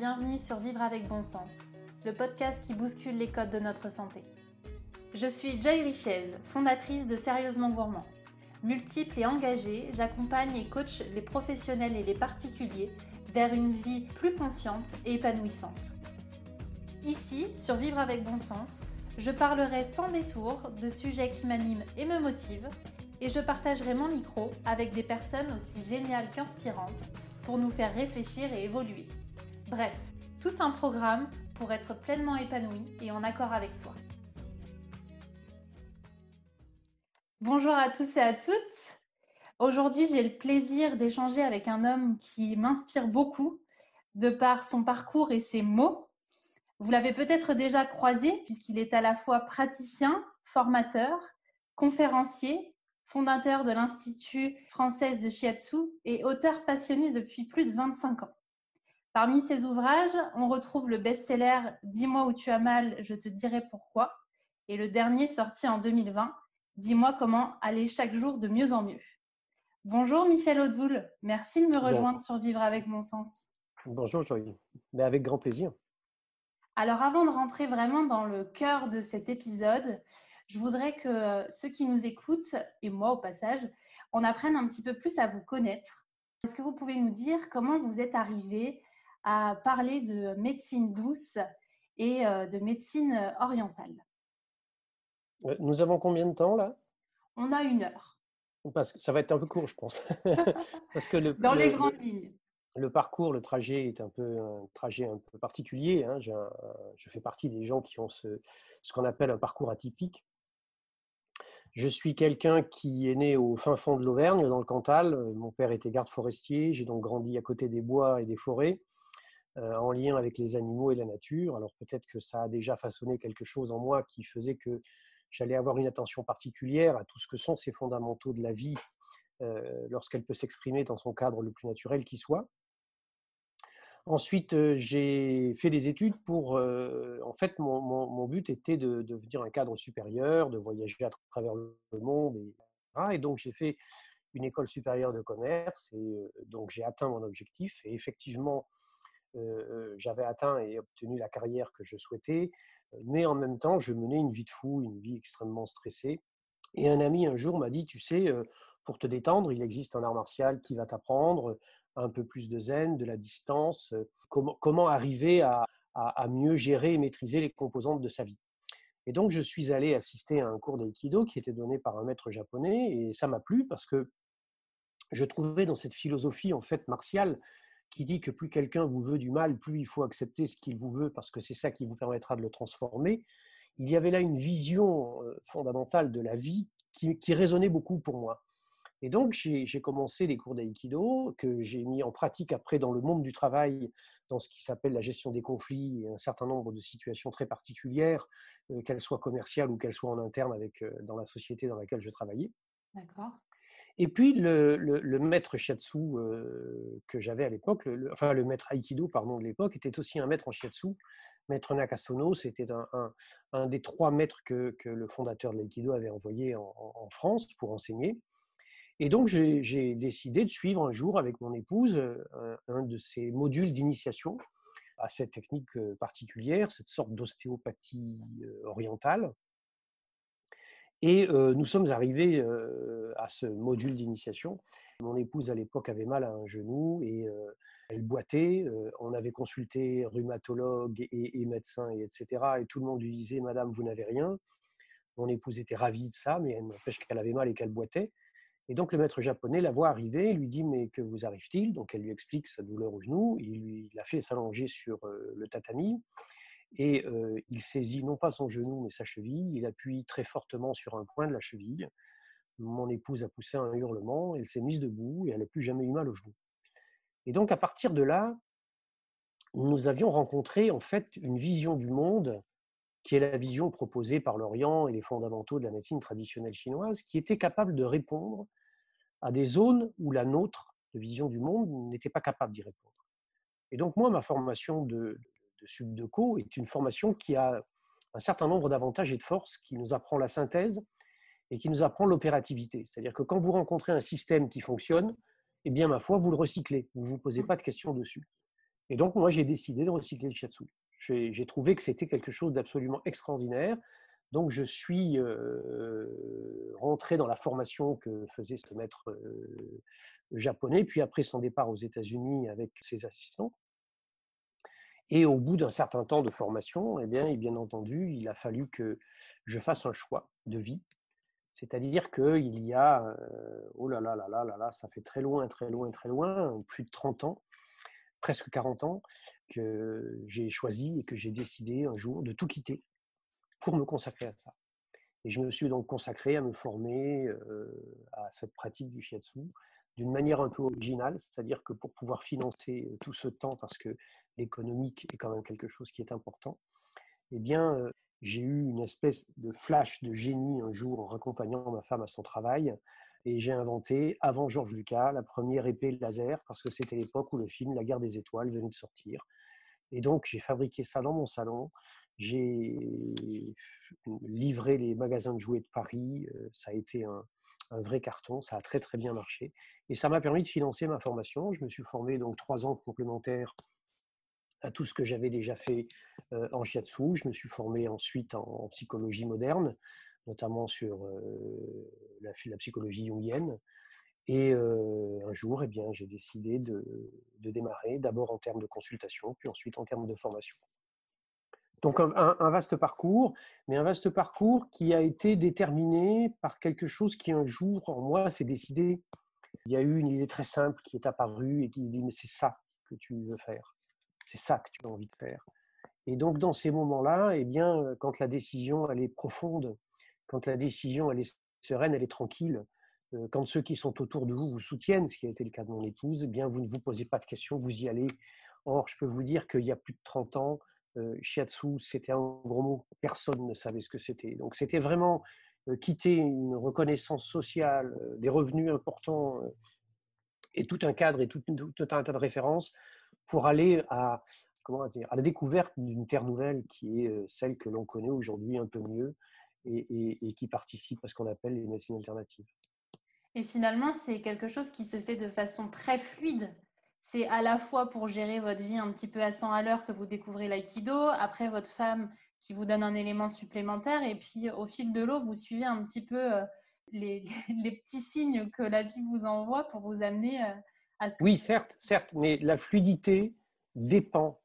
bienvenue sur Vivre avec bon sens, le podcast qui bouscule les codes de notre santé. Je suis Joy Richez, fondatrice de Sérieusement Gourmand. Multiple et engagée, j'accompagne et coach les professionnels et les particuliers vers une vie plus consciente et épanouissante. Ici, sur Vivre avec bon sens, je parlerai sans détour de sujets qui m'animent et me motivent, et je partagerai mon micro avec des personnes aussi géniales qu'inspirantes pour nous faire réfléchir et évoluer. Bref, tout un programme pour être pleinement épanoui et en accord avec soi. Bonjour à tous et à toutes. Aujourd'hui, j'ai le plaisir d'échanger avec un homme qui m'inspire beaucoup de par son parcours et ses mots. Vous l'avez peut-être déjà croisé puisqu'il est à la fois praticien, formateur, conférencier, fondateur de l'Institut français de Shiatsu et auteur passionné depuis plus de 25 ans. Parmi ses ouvrages, on retrouve le best-seller Dis-moi où tu as mal, je te dirai pourquoi et le dernier sorti en 2020, Dis-moi comment aller chaque jour de mieux en mieux. Bonjour Michel Audoul, merci de me rejoindre sur Vivre avec mon sens. Bonjour Joël, mais avec grand plaisir. Alors avant de rentrer vraiment dans le cœur de cet épisode, je voudrais que ceux qui nous écoutent, et moi au passage, on apprenne un petit peu plus à vous connaître. Est-ce que vous pouvez nous dire comment vous êtes arrivé à parler de médecine douce et euh, de médecine orientale euh, Nous avons combien de temps là? On a une heure. Parce que ça va être un peu court, je pense. Parce que le, Dans les grandes lignes. Le parcours, le trajet est un peu un trajet un peu particulier. Hein. je fais partie des gens qui ont ce, ce qu'on appelle un parcours atypique. Je suis quelqu'un qui est né au fin fond de l'Auvergne, dans le Cantal. Euh, mon père était garde forestier. J'ai donc grandi à côté des bois et des forêts, euh, en lien avec les animaux et la nature. Alors peut-être que ça a déjà façonné quelque chose en moi qui faisait que j'allais avoir une attention particulière à tout ce que sont ces fondamentaux de la vie euh, lorsqu'elle peut s'exprimer dans son cadre le plus naturel qui soit. Ensuite, j'ai fait des études pour. en fait, mon, but était de, devenir un cadre supérieur, de voyager à travers le monde. Et donc, j'ai fait une école supérieure de commerce. Et donc, j'ai atteint mon objectif. Et effectivement, j'avais atteint et obtenu la carrière que je souhaitais. Mais en même temps, je menais une vie de fou, une vie extrêmement stressée. Et un ami un jour m'a dit, tu sais, pour te détendre, il existe un art martial qui va t'apprendre un peu plus de zen, de la distance, euh, comment, comment arriver à, mieux gérer et maîtriser les composantes de sa vie. Et donc, je suis allé assister à un cours d'aïkido qui était donné par un maître japonais et ça m'a plu parce que je trouvais dans cette philosophie en fait martiale qui dit que plus quelqu'un vous veut du mal, plus il faut accepter ce qu'il vous veut parce que c'est ça qui vous permettra de le transformer. Il y avait là une vision euh, fondamentale de la vie qui résonnait beaucoup pour moi. Et donc, j'ai commencé les cours d'aïkido que j'ai mis en pratique après dans le monde du travail, dans ce qui s'appelle la gestion des conflits et un certain nombre de situations très particulières, euh, qu'elles soient commerciales ou qu'elles soient en interne avec, euh, dans la société dans laquelle je travaillais. D'accord. Et puis, le, maître shiatsu euh, que j'avais à l'époque, enfin le maître aïkido, pardon, de l'époque, était aussi un maître en shiatsu. Maître Nakasono, c'était un, des trois maîtres que, le fondateur de l'aïkido avait envoyé en, France pour enseigner. Et donc, j'ai décidé de suivre un jour avec mon épouse euh, un, de ces modules d'initiation à cette technique euh, particulière, cette sorte d'ostéopathie orientale. Et nous sommes arrivés à ce module d'initiation. Mon épouse, à l'époque, avait mal à un genou et elle boitait. on avait consulté rhumatologue et, et médecin, et etc. Et tout le monde lui disait, Madame, vous n'avez rien. Mon épouse était ravie de ça, mais elle n'empêche qu'elle avait mal et qu'elle boitait. Et donc le maître japonais la voit arriver, lui dit mais que vous arrive-t-il? Donc elle lui explique sa douleur au genou, il lui la fait s'allonger sur euh, le tatami et il saisit non pas son genou mais sa cheville, il appuie très fortement sur un point de la cheville. Mon épouse a poussé un hurlement, elle s'est mise debout et elle n'a plus jamais eu mal au genou. Et donc à partir de là, nous avions rencontré en fait une vision du monde qui est la vision proposée par l'Orient et les fondamentaux de la médecine traditionnelle chinoise, qui était capable de répondre à des zones où la nôtre, de vision du monde, n'était pas capable d'y répondre. Et donc moi, ma formation de, de subdeco est une formation qui a un certain nombre d'avantages et de forces, qui nous apprend la synthèse et qui nous apprend l'opérativité. C'est-à-dire que quand vous rencontrez un système qui fonctionne, eh bien, ma foi, vous le recyclez, vous ne vous posez pas de questions dessus. Et donc, moi, j'ai décidé de recycler le shiatsu. J'ai trouvé que c'était quelque chose d'absolument extraordinaire. Donc, je suis rentré dans la formation que faisait ce maître japonais, puis après son départ aux États-Unis avec ses assistants. Et au bout d'un certain temps de formation, eh bien, et bien entendu, il a fallu que je fasse un choix de vie. C'est-à-dire qu'il y a, oh là là là là là là, ça fait très loin, très loin, très loin, plus de 30 ans, presque 40 ans, que j'ai choisi et que j'ai décidé un jour de tout quitter pour me consacrer à ça. Et je me suis donc consacré à me former à cette pratique du shiatsu d'une manière un peu originale, c'est-à-dire que pour pouvoir financer tout ce temps, parce que l'économique est quand même quelque chose qui est important, eh bien, j'ai eu une espèce de flash de génie un jour en raccompagnant ma femme à son travail, et j'ai inventé, avant Georges Lucas, la première épée laser, parce que c'était l'époque où le film La guerre des étoiles venait de sortir. Et donc, j'ai fabriqué ça dans mon salon. J'ai livré les magasins de jouets de Paris. Ça a été un, un vrai carton. Ça a très, très bien marché. Et ça m'a permis de financer ma formation. Je me suis formé donc trois ans complémentaires à tout ce que j'avais déjà fait en shiatsu. Je me suis formé ensuite en, psychologie moderne, notamment sur la, la, psychologie jungienne. Et un jour, eh bien, j'ai décidé de démarrer, d'abord en termes de consultation, puis ensuite en termes de formation. Donc un, vaste parcours, mais un vaste parcours qui a été déterminé par quelque chose qui un jour en moi s'est décidé. Il y a eu une idée très simple qui est apparue et qui dit mais c'est ça que tu veux faire, c'est ça que tu as envie de faire. Et donc dans ces moments-là, eh bien quand la décision elle est profonde, quand la décision elle est sereine, elle est tranquille, euh, quand ceux qui sont autour de vous vous soutiennent, ce qui a été le cas de mon épouse, eh bien vous ne vous posez pas de questions, vous y allez. Or, je peux vous dire qu'il y a plus de 30 ans, euh, shiatsu, c'était un gros mot, personne ne savait ce que c'était. Donc c'était vraiment euh, quitter une reconnaissance sociale, euh, des revenus importants et tout un cadre et tout, un tas de références pour aller à, comment dire, à la découverte d'une terre nouvelle qui est celle que l'on connaît aujourd'hui un peu mieux et qui participe à ce qu'on appelle les médecines alternatives. Et finalement, c'est quelque chose qui se fait de façon très fluide c'est à la fois pour gérer votre vie un petit peu à 100 à l'heure que vous découvrez l'aïkido, après votre femme qui vous donne un élément supplémentaire, et puis au fil de l'eau, vous suivez un petit peu euh, les, petits signes que la vie vous envoie pour vous amener euh, à ce. Oui, certes, certes, mais la fluidité dépend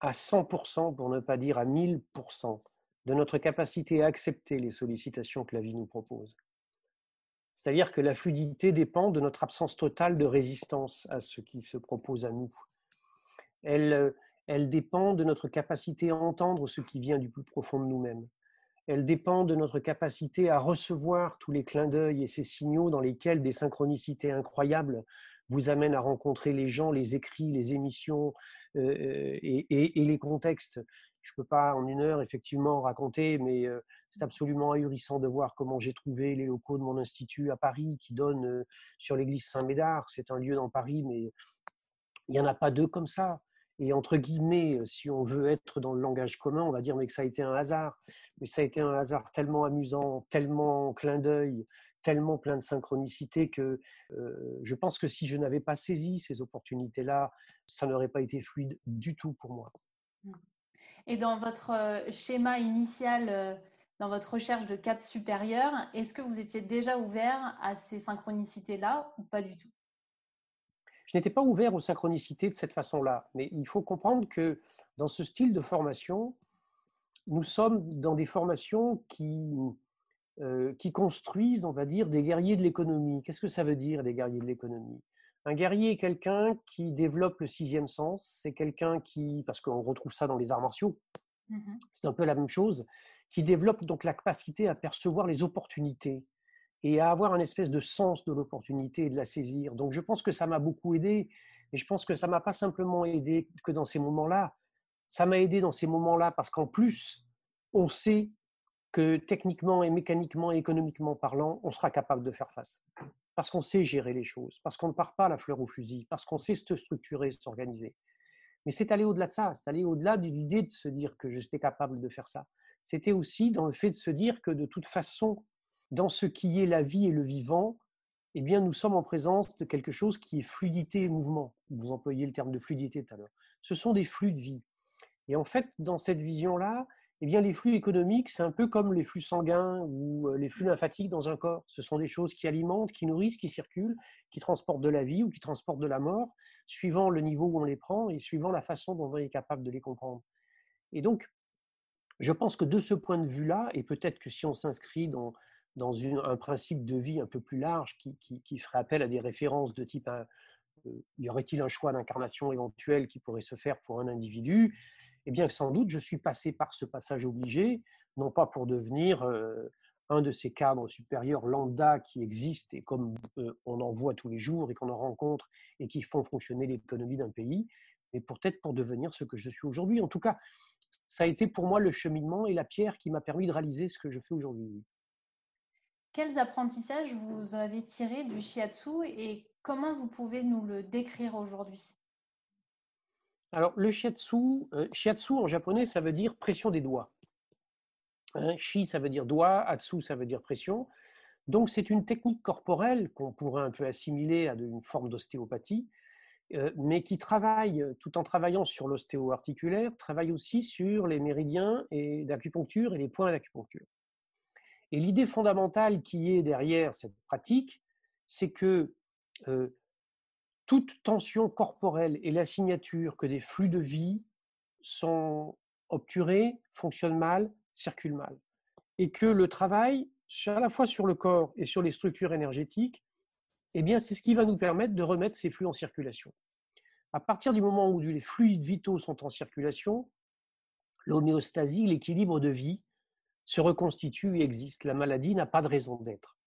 à 100%, pour ne pas dire à 1000%, de notre capacité à accepter les sollicitations que la vie nous propose. C'est-à-dire que la fluidité dépend de notre absence totale de résistance à ce qui se propose à nous. Elle, euh, elle dépend de notre capacité à entendre ce qui vient du plus profond de nous-mêmes. Elle dépend de notre capacité à recevoir tous les clins d'œil et ces signaux dans lesquels des synchronicités incroyables vous amènent à rencontrer les gens, les écrits, les émissions euh, euh, et, les contextes je ne peux pas en une heure effectivement raconter, mais c'est absolument ahurissant de voir comment j'ai trouvé les locaux de mon institut à Paris qui donnent sur l'église Saint-Médard. C'est un lieu dans Paris, mais il n'y en a pas deux comme ça. Et entre guillemets, si on veut être dans le langage commun, on va dire mais que ça a été un hasard. Mais ça a été un hasard tellement amusant, tellement clin d'œil, tellement plein de synchronicité que je pense que si je n'avais pas saisi ces opportunités-là, ça n'aurait pas été fluide du tout pour moi. Et dans votre euh, schéma initial, euh, dans votre recherche de cadre supérieur, est-ce que vous étiez déjà ouvert à ces synchronicités-là ou pas du tout? Je n'étais pas ouvert aux synchronicités de cette façon-là, mais il faut comprendre que dans ce style de formation, nous sommes dans des formations qui, euh, qui construisent, on va dire, des guerriers de l'économie. Qu'est-ce que ça veut dire, des guerriers de l'économie? Un guerrier est quelqu'un qui développe le sixième sens. C'est quelqu'un qui, parce qu'on retrouve ça dans les arts martiaux, mmh c'est un peu la même chose, qui développe donc la capacité à percevoir les opportunités et à avoir un espèce de sens de l'opportunité et de la saisir. Donc je pense que ça m'a beaucoup aidé, et je pense que ça m'a pas simplement aidé que dans ces moments-là. Ça m'a aidé dans ces moments-là parce qu'en plus, on sait que techniquement et mécaniquement et économiquement parlant, on sera capable de faire face parce qu'on sait gérer les choses, parce qu'on ne part pas la fleur au fusil, parce qu'on sait se structurer, s'organiser. Mais c'est aller au-delà de ça, c'est aller au-delà de l'idée de se dire que j'étais capable de faire ça. C'était aussi dans le fait de se dire que de toute façon, dans ce qui est la vie et le vivant, eh bien, nous sommes en présence de quelque chose qui est fluidité et mouvement. Vous employez le terme de fluidité tout à l'heure. Ce sont des flux de vie. Et en fait, dans cette vision-là, eh bien, les flux économiques, c'est un peu comme les flux sanguins ou euh, les flux lymphatiques dans un corps. Ce sont des choses qui alimentent, qui nourrissent, qui circulent, qui transportent de la vie ou qui transportent de la mort, suivant le niveau où on les prend et suivant la façon dont on est capable de les comprendre. Et donc, je pense que de ce point de vue-là, et peut-être que si on s'inscrit dans, un principe de vie un peu plus large qui, ferait appel à des références de type euh, y aurait-il un choix d'incarnation éventuel qui pourrait se faire pour un individu eh bien, sans doute, je suis passé par ce passage obligé, non pas pour devenir euh, un de ces cadres supérieurs lambda qui existent et comme euh, on en voit tous les jours et qu'on en rencontre et qui font fonctionner l'économie d'un pays, mais peut-être pour devenir ce que je suis aujourd'hui. En tout cas, ça a été pour moi le cheminement et la pierre qui m'a permis de réaliser ce que je fais aujourd'hui. Quels apprentissages vous avez tirés du shiatsu et comment vous pouvez nous le décrire aujourd'hui? Alors, le shiatsu, euh, shiatsu en japonais, ça veut dire pression des doigts. Hein, shi, ça veut dire doigt, atsu, ça veut dire pression. Donc, c'est une technique corporelle qu'on pourrait un peu assimiler à une forme d'ostéopathie, euh, mais qui travaille, tout en travaillant sur l'ostéo-articulaire, travaille aussi sur les méridiens d'acupuncture et les points d'acupuncture. Et l'idée fondamentale qui est derrière cette pratique, c'est que euh, toute tension corporelle et la signature que des flux de vie sont obturés, fonctionnent mal, circulent mal. Et que le travail, à la fois sur le corps et sur les structures énergétiques, eh bien, c'est ce qui va nous permettre de remettre ces flux en circulation. À partir du moment où les fluides vitaux sont en circulation, l'homéostasie, l'équilibre de vie, se reconstitue et existe. La maladie n'a pas de raison d'être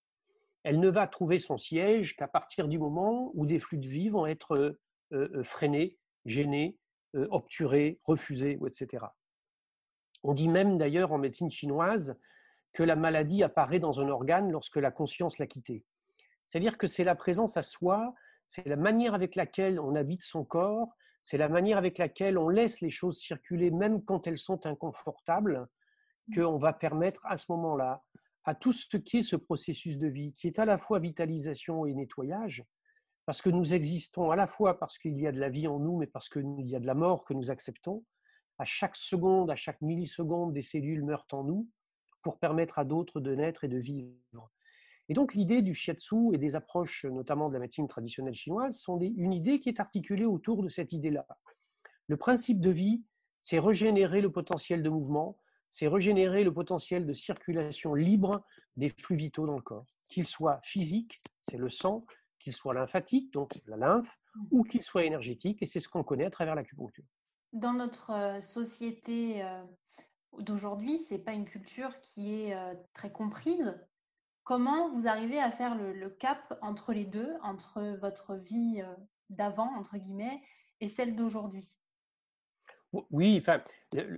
elle ne va trouver son siège qu'à partir du moment où des flux de vie vont être euh, euh, freinés, gênés, euh, obturés, refusés, etc. On dit même d'ailleurs en médecine chinoise que la maladie apparaît dans un organe lorsque la conscience l'a quitté. C'est-à-dire que c'est la présence à soi, c'est la manière avec laquelle on habite son corps, c'est la manière avec laquelle on laisse les choses circuler même quand elles sont inconfortables, mmh. qu'on va permettre à ce moment-là à tout ce qui est ce processus de vie, qui est à la fois vitalisation et nettoyage, parce que nous existons à la fois parce qu'il y a de la vie en nous, mais parce qu'il y a de la mort que nous acceptons. À chaque seconde, à chaque milliseconde, des cellules meurent en nous pour permettre à d'autres de naître et de vivre. Et donc l'idée du shiatsu et des approches, notamment de la médecine traditionnelle chinoise, sont une idée qui est articulée autour de cette idée-là. Le principe de vie, c'est régénérer le potentiel de mouvement, c'est régénérer le potentiel de circulation libre des flux vitaux dans le corps, qu'ils soient physiques, c'est le sang, qu'ils soient lymphatiques, donc la lymphe, mmh. ou qu'ils soient énergétiques, et c'est ce qu'on connaît à travers l'acupuncture. Dans notre euh, société euh, d'aujourd'hui, ce n'est pas une culture qui est euh, très comprise. Comment vous arrivez à faire le, cap entre les deux, entre votre vie d'avant, entre guillemets, et celle d'aujourd'hui? Oui, enfin,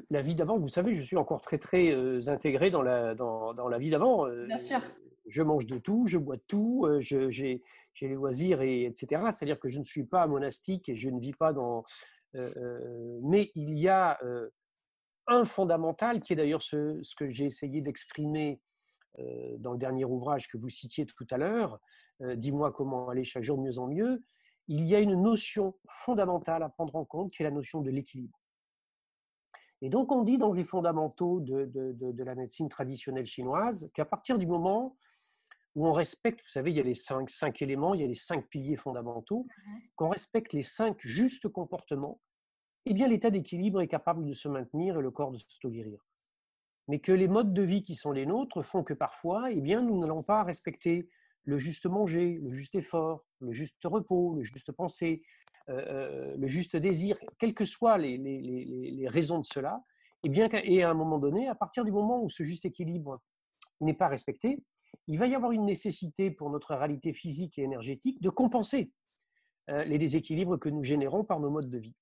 la vie d'avant, vous savez, je suis encore très très euh, intégré dans la, dans, dans la vie d'avant. Euh, Bien sûr. Je mange de tout, je bois de tout, euh, j'ai les loisirs, et, etc. C'est-à-dire que je ne suis pas monastique et je ne vis pas dans. mais il y a un fondamental qui est d'ailleurs ce, ce, que j'ai essayé d'exprimer dans le dernier ouvrage que vous citiez tout à l'heure, Dis-moi comment aller chaque jour de mieux en mieux. Il y a une notion fondamentale à prendre en compte qui est la notion de l'équilibre. Et donc, on dit dans les fondamentaux de, de, la médecine traditionnelle chinoise qu'à partir du moment où on respecte, vous savez, il y a les cinq, cinq éléments, il y a les cinq piliers fondamentaux, mmh qu'on respecte les cinq justes comportements, eh bien, l'état d'équilibre est capable de se maintenir et le corps de s'auto-guérir. Mais que les modes de vie qui sont les nôtres font que parfois, eh bien, nous n'allons pas respecter le juste manger, le juste effort, le juste repos, le juste pensée, euh, euh, le juste désir, quelles que soient les, raisons de cela, et, bien, et à un moment donné, à partir du moment où ce juste équilibre n'est pas respecté, il va y avoir une nécessité pour notre réalité physique et énergétique de compenser euh, les déséquilibres que nous générons par nos modes de vie.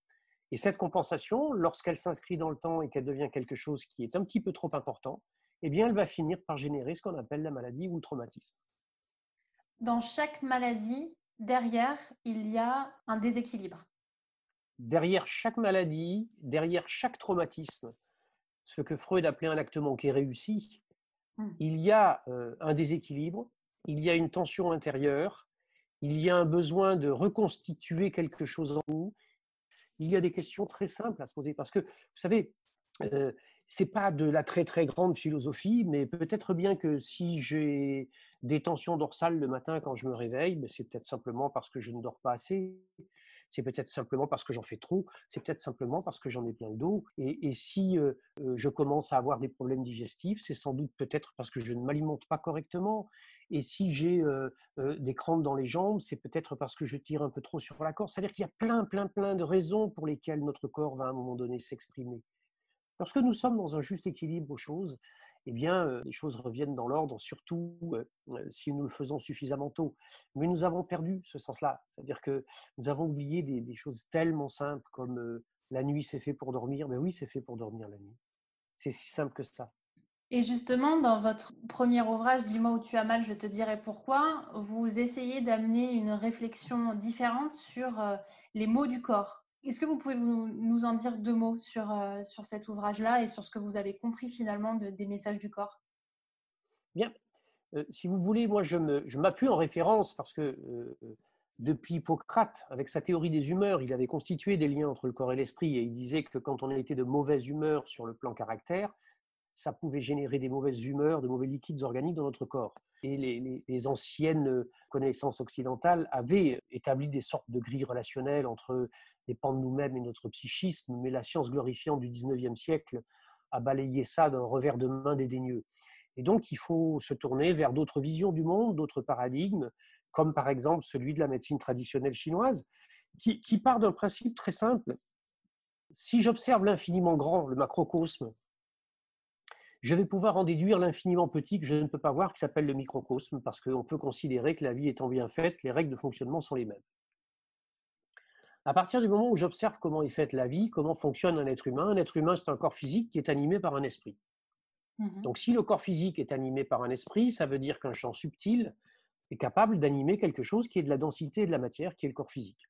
Et cette compensation, lorsqu'elle s'inscrit dans le temps et qu'elle devient quelque chose qui est un petit peu trop important, eh bien, elle va finir par générer ce qu'on appelle la maladie ou le traumatisme dans chaque maladie, derrière, il y a un déséquilibre. Derrière chaque maladie, derrière chaque traumatisme, ce que Freud appelait un acte manqué réussi, hmm. il y a euh, un déséquilibre, il y a une tension intérieure, il y a un besoin de reconstituer quelque chose en nous, il y a des questions très simples à se poser. Parce que, vous savez, euh, c'est pas de la très très grande philosophie, mais peut-être bien que si j'ai des tensions dorsales le matin quand je me réveille, ben, c'est peut-être simplement parce que je ne dors pas assez, c'est peut-être simplement parce que j'en fais trop, c'est peut-être simplement parce que j'en ai plein d'eau. Et, et, si euh, euh, je commence à avoir des problèmes digestifs, c'est sans doute peut-être parce que je ne m'alimente pas correctement. Et si j'ai euh, des crampes dans les jambes, c'est peut-être parce que je tire un peu trop sur la corde. C'est-à-dire qu'il y a plein, plein, plein de raisons pour lesquelles notre corps va à un moment donné s'exprimer. Lorsque nous sommes dans un juste équilibre aux choses, eh bien, les choses reviennent dans l'ordre, surtout si nous le faisons suffisamment tôt. Mais nous avons perdu ce sens-là. C'est-à-dire que nous avons oublié des, choses tellement simples comme la nuit, c'est fait pour dormir. Mais oui, c'est fait pour dormir la nuit. C'est si simple que ça. Et justement, dans votre premier ouvrage, Dis-moi où tu as mal, je te dirai pourquoi, vous essayez d'amener une réflexion différente sur les mots du corps. Est-ce que vous pouvez nous en dire deux mots sur, euh, sur cet ouvrage-là et sur ce que vous avez compris finalement des messages du corps? Bien. Euh, si vous voulez, moi je m'appuie je en référence parce que euh, depuis Hippocrate, avec sa théorie des humeurs, il avait constitué des liens entre le corps et l'esprit et il disait que quand on était de mauvaise humeur sur le plan caractère, ça pouvait générer des mauvaises humeurs, de mauvais liquides organiques dans notre corps. Et les, anciennes connaissances occidentales avaient établi des sortes de grilles relationnelles entre les pans de nous-mêmes et notre psychisme, mais la science glorifiante du 19e siècle a balayé ça d'un revers de main dédaigneux. Et donc, il faut se tourner vers d'autres visions du monde, d'autres paradigmes, comme par exemple celui de la médecine traditionnelle chinoise, qui part d'un principe très simple. Si j'observe l'infiniment grand, le macrocosme, je vais pouvoir en déduire l'infiniment petit que je ne peux pas voir, qui s'appelle le microcosme, parce qu'on peut considérer que la vie étant bien faite, les règles de fonctionnement sont les mêmes. À partir du moment où j'observe comment est faite la vie, comment fonctionne un être humain, un être humain, c'est un corps physique qui est animé par un esprit. Mmh Donc si le corps physique est animé par un esprit, ça veut dire qu'un champ subtil est capable d'animer quelque chose qui est de la densité et de la matière, qui est le corps physique.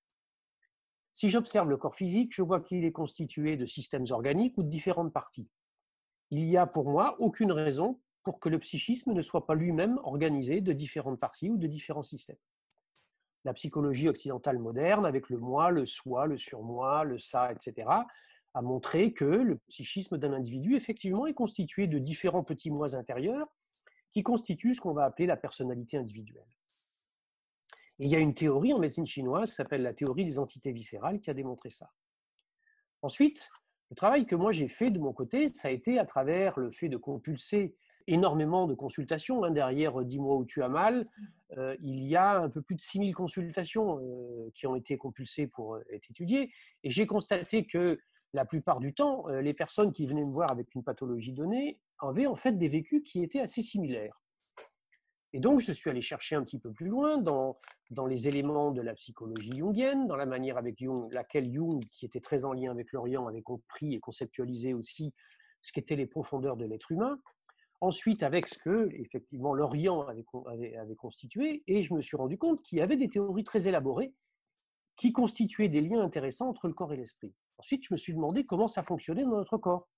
Si j'observe le corps physique, je vois qu'il est constitué de systèmes organiques ou de différentes parties il n'y a pour moi aucune raison pour que le psychisme ne soit pas lui-même organisé de différentes parties ou de différents systèmes. La psychologie occidentale moderne, avec le moi, le soi, le surmoi, le ça, etc., a montré que le psychisme d'un individu, effectivement, est constitué de différents petits moi intérieurs qui constituent ce qu'on va appeler la personnalité individuelle. Et il y a une théorie en médecine chinoise qui s'appelle la théorie des entités viscérales qui a démontré ça. Ensuite, le travail que moi j'ai fait de mon côté, ça a été à travers le fait de compulser énormément de consultations. Hein. Derrière euh, Dis-moi où tu as mal, euh, il y a un peu plus de 6000 consultations euh, qui ont été compulsées pour être étudiées. Et j'ai constaté que la plupart du temps, les personnes qui venaient me voir avec une pathologie donnée avaient en fait des vécus qui étaient assez similaires. Et donc, je suis allé chercher un petit peu plus loin dans, dans les éléments de la psychologie jungienne, dans la manière avec laquelle Jung, qui était très en lien avec l'Orient, avait compris et conceptualisé aussi ce qu'étaient les profondeurs de l'être humain. Ensuite, avec ce que, effectivement, l'Orient avait, avait, constitué, et je me suis rendu compte qu'il y avait des théories très élaborées qui constituaient des liens intéressants entre le corps et l'esprit. Ensuite, je me suis demandé comment ça fonctionnait dans notre corps.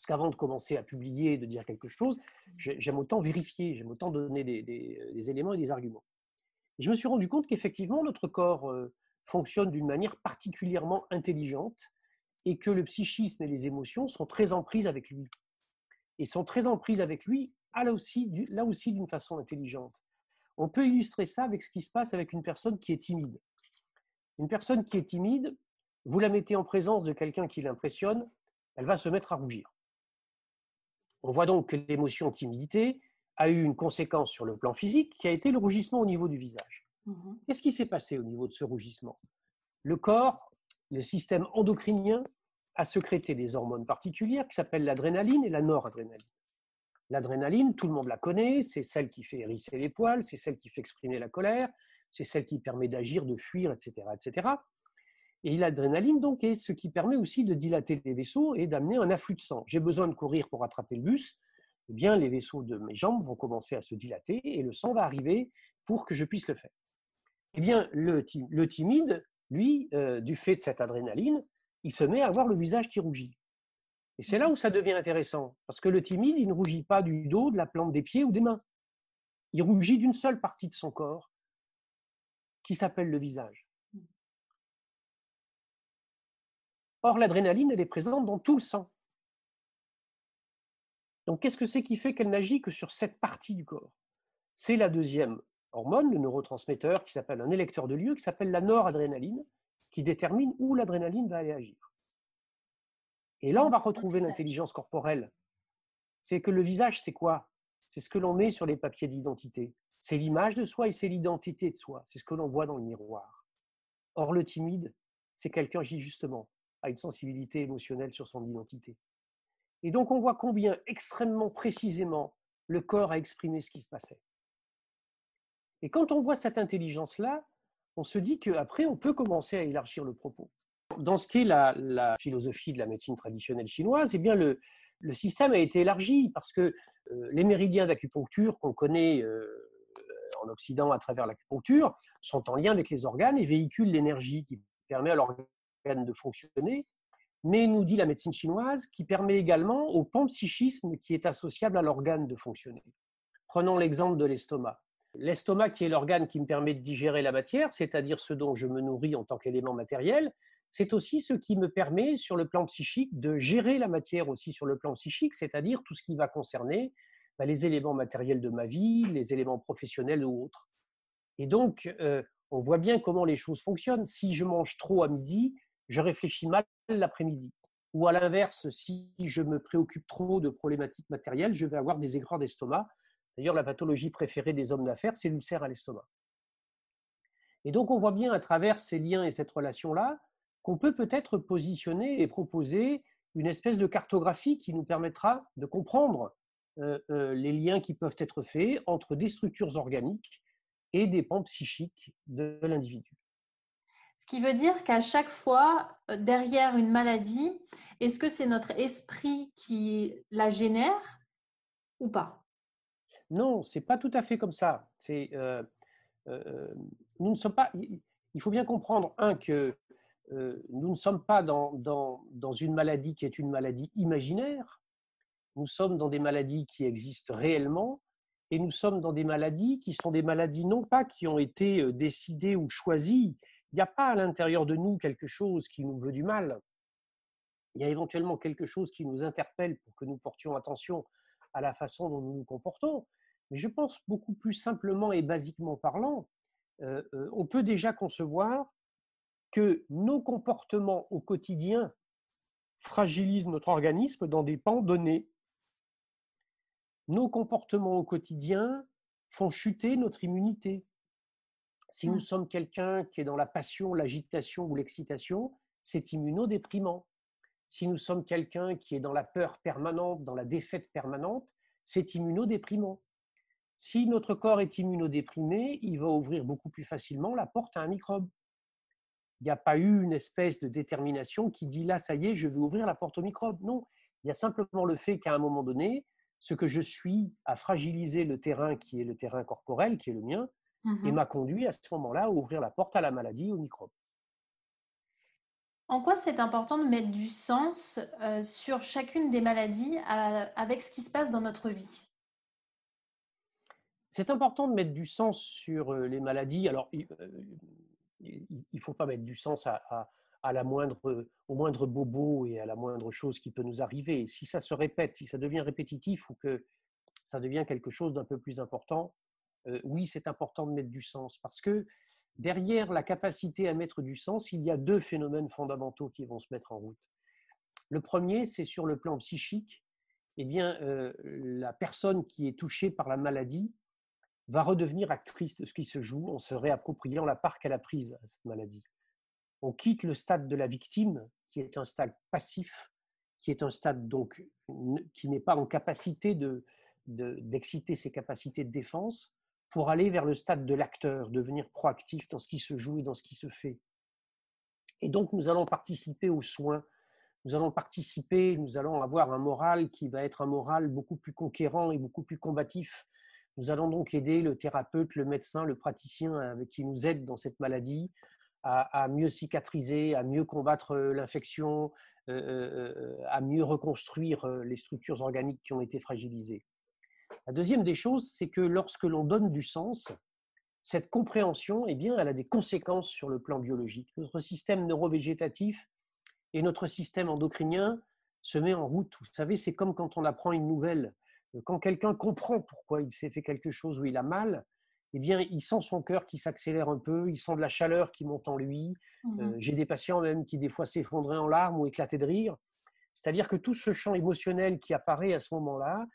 Parce qu'avant de commencer à publier, de dire quelque chose, j'aime autant vérifier, j'aime autant donner des, éléments et des arguments. je me suis rendu compte qu'effectivement, notre corps euh, fonctionne d'une manière particulièrement intelligente et que le psychisme et les émotions sont très en prise avec lui. Et sont très en prise avec lui, là aussi, là aussi d'une façon intelligente. On peut illustrer ça avec ce qui se passe avec une personne qui est timide. Une personne qui est timide, vous la mettez en présence de quelqu'un qui l'impressionne, elle va se mettre à rougir. On voit donc que l'émotion timidité a eu une conséquence sur le plan physique qui a été le rougissement au niveau du visage. Mhm. Qu'est-ce qui s'est passé au niveau de ce rougissement? Le corps, le système endocrinien, a sécrété des hormones particulières qui s'appellent l'adrénaline et la noradrénaline. L'adrénaline, tout le monde la connaît, c'est celle qui fait hérisser les poils, c'est celle qui fait exprimer la colère, c'est celle qui permet d'agir, de fuir, etc., etc. Et l'adrénaline, donc, est ce qui permet aussi de dilater les vaisseaux et d'amener un afflux de sang. J'ai besoin de courir pour attraper le bus, eh bien, les vaisseaux de mes jambes vont commencer à se dilater et le sang va arriver pour que je puisse le faire. Eh bien, le, timide, lui, euh, du fait de cette adrénaline, il se met à avoir le visage qui rougit. Et c'est là où ça devient intéressant, parce que le timide, il ne rougit pas du dos, de la plante des pieds ou des mains. Il rougit d'une seule partie de son corps, qui s'appelle le visage. Or, l'adrénaline, elle est présente dans tout le sang. Donc, qu'est-ce que c'est qui fait qu'elle n'agit que sur cette partie du corps? C'est la deuxième hormone, le neurotransmetteur, qui s'appelle un électeur de lieu, qui s'appelle la noradrénaline, qui détermine où l'adrénaline va aller agir. Et là, on va retrouver l'intelligence corporelle. C'est que le visage, c'est quoi? C'est ce que l'on met sur les papiers d'identité. C'est l'image de soi et c'est l'identité de soi. C'est ce que l'on voit dans le miroir. Or, le timide, c'est quelqu'un qui, justement, a une sensibilité émotionnelle sur son identité. Et donc, on voit combien extrêmement précisément le corps a exprimé ce qui se passait. Et quand on voit cette intelligence-là, on se dit qu'après, on peut commencer à élargir le propos. Dans ce qui est la, philosophie de la médecine traditionnelle chinoise, eh bien le, système a été élargi parce que euh, les méridiens d'acupuncture qu'on connaît euh, en Occident à travers l'acupuncture sont en lien avec les organes et véhiculent l'énergie qui permet à l'organe de fonctionner, mais nous dit la médecine chinoise, qui permet également au panpsychisme qui est associable à l'organe de fonctionner. Prenons l'exemple de l'estomac. L'estomac, qui est l'organe qui me permet de digérer la matière, c'est-à-dire ce dont je me nourris en tant qu'élément matériel, c'est aussi ce qui me permet, sur le plan psychique, de gérer la matière aussi sur le plan psychique, c'est-à-dire tout ce qui va concerner bah, les éléments matériels de ma vie, les éléments professionnels ou autres. Et donc, euh, on voit bien comment les choses fonctionnent. Si je mange trop à midi, je réfléchis mal l'après-midi. Ou à l'inverse, si je me préoccupe trop de problématiques matérielles, je vais avoir des aigreurs d'estomac D'ailleurs, la pathologie préférée des hommes d'affaires, c'est l'ulcère à l'estomac. Et donc, on voit bien à travers ces liens et cette relation-là qu'on peut peut-être positionner et proposer une espèce de cartographie qui nous permettra de comprendre euh, euh, les liens qui peuvent être faits entre des structures organiques et des pans psychiques de l'individu. Ce qui veut dire qu'à chaque fois, euh, derrière une maladie, est-ce que c'est notre esprit qui la génère ou pas? Non, c'est pas tout à fait comme ça. C'est, euh, euh, nous ne sommes pas. Il faut bien comprendre un que nous ne sommes pas dans, dans, dans, une maladie qui est une maladie imaginaire. Nous sommes dans des maladies qui existent réellement et nous sommes dans des maladies qui sont des maladies non pas qui ont été décidées ou choisies. Il n'y a pas à l'intérieur de nous quelque chose qui nous veut du mal. Il y a éventuellement quelque chose qui nous interpelle pour que nous portions attention à la façon dont nous nous comportons. Mais je pense beaucoup plus simplement et basiquement parlant, euh, euh, on peut déjà concevoir que nos comportements au quotidien fragilisent notre organisme dans des pans donnés. Nos comportements au quotidien font chuter notre immunité. Si nous sommes quelqu'un qui est dans la passion, l'agitation ou l'excitation, c'est immunodéprimant. Si nous sommes quelqu'un qui est dans la peur permanente, dans la défaite permanente, c'est immunodéprimant. Si notre corps est immunodéprimé, il va ouvrir beaucoup plus facilement la porte à un microbe. Il n'y a pas eu une espèce de détermination qui dit là, ça y est, je vais ouvrir la porte au microbe. Non, il y a simplement le fait qu'à un moment donné, ce que je suis a fragilisé le terrain qui est le terrain corporel, qui est le mien, et mmh m'a conduit à ce moment-là à ouvrir la porte à la maladie, au microbe. En quoi c'est important de mettre du sens euh, sur chacune des maladies avec ce qui se passe dans notre vie? C'est important de mettre du sens sur les maladies. Alors, il ne faut pas mettre du sens à, la moindre, au moindre bobo et à la moindre chose qui peut nous arriver. Si ça se répète, si ça devient répétitif ou que ça devient quelque chose d'un peu plus important, oui, c'est important de mettre du sens parce que derrière la capacité à mettre du sens, il y a deux phénomènes fondamentaux qui vont se mettre en route. Le premier, c'est sur le plan psychique. Eh bien, la personne qui est touchée par la maladie va redevenir actrice de ce qui se joue en se réappropriant la part qu'elle a prise à cette maladie. On quitte le stade de la victime, qui est un stade passif, qui est un stade donc qui n'est pas en capacité de, d'exciter ses capacités de défense, pour aller vers le stade de l'acteur, devenir proactif dans ce qui se joue et dans ce qui se fait. Et donc nous allons participer aux soins, nous allons participer, nous allons avoir un moral qui va être un moral beaucoup plus conquérant et beaucoup plus combatif nous allons donc aider le thérapeute, le médecin, le praticien qui nous aide dans cette maladie à, mieux cicatriser, à mieux combattre euh, l'infection, euh, euh, à mieux reconstruire les structures organiques qui ont été fragilisées. La deuxième des choses, c'est que lorsque l'on donne du sens, cette compréhension, eh bien, elle a des conséquences sur le plan biologique. Notre système neurovégétatif et notre système endocrinien se met en route. Vous savez, c'est comme quand on apprend une nouvelle. Quand quelqu'un comprend pourquoi il s'est fait quelque chose ou il a mal, eh bien, il sent son cœur qui s'accélère un peu, il sent de la chaleur qui monte en lui. Mmh euh, j'ai des patients même qui des fois s'effondraient en larmes ou éclataient de rire. C'est-à-dire que tout ce champ émotionnel qui apparaît à ce moment-là,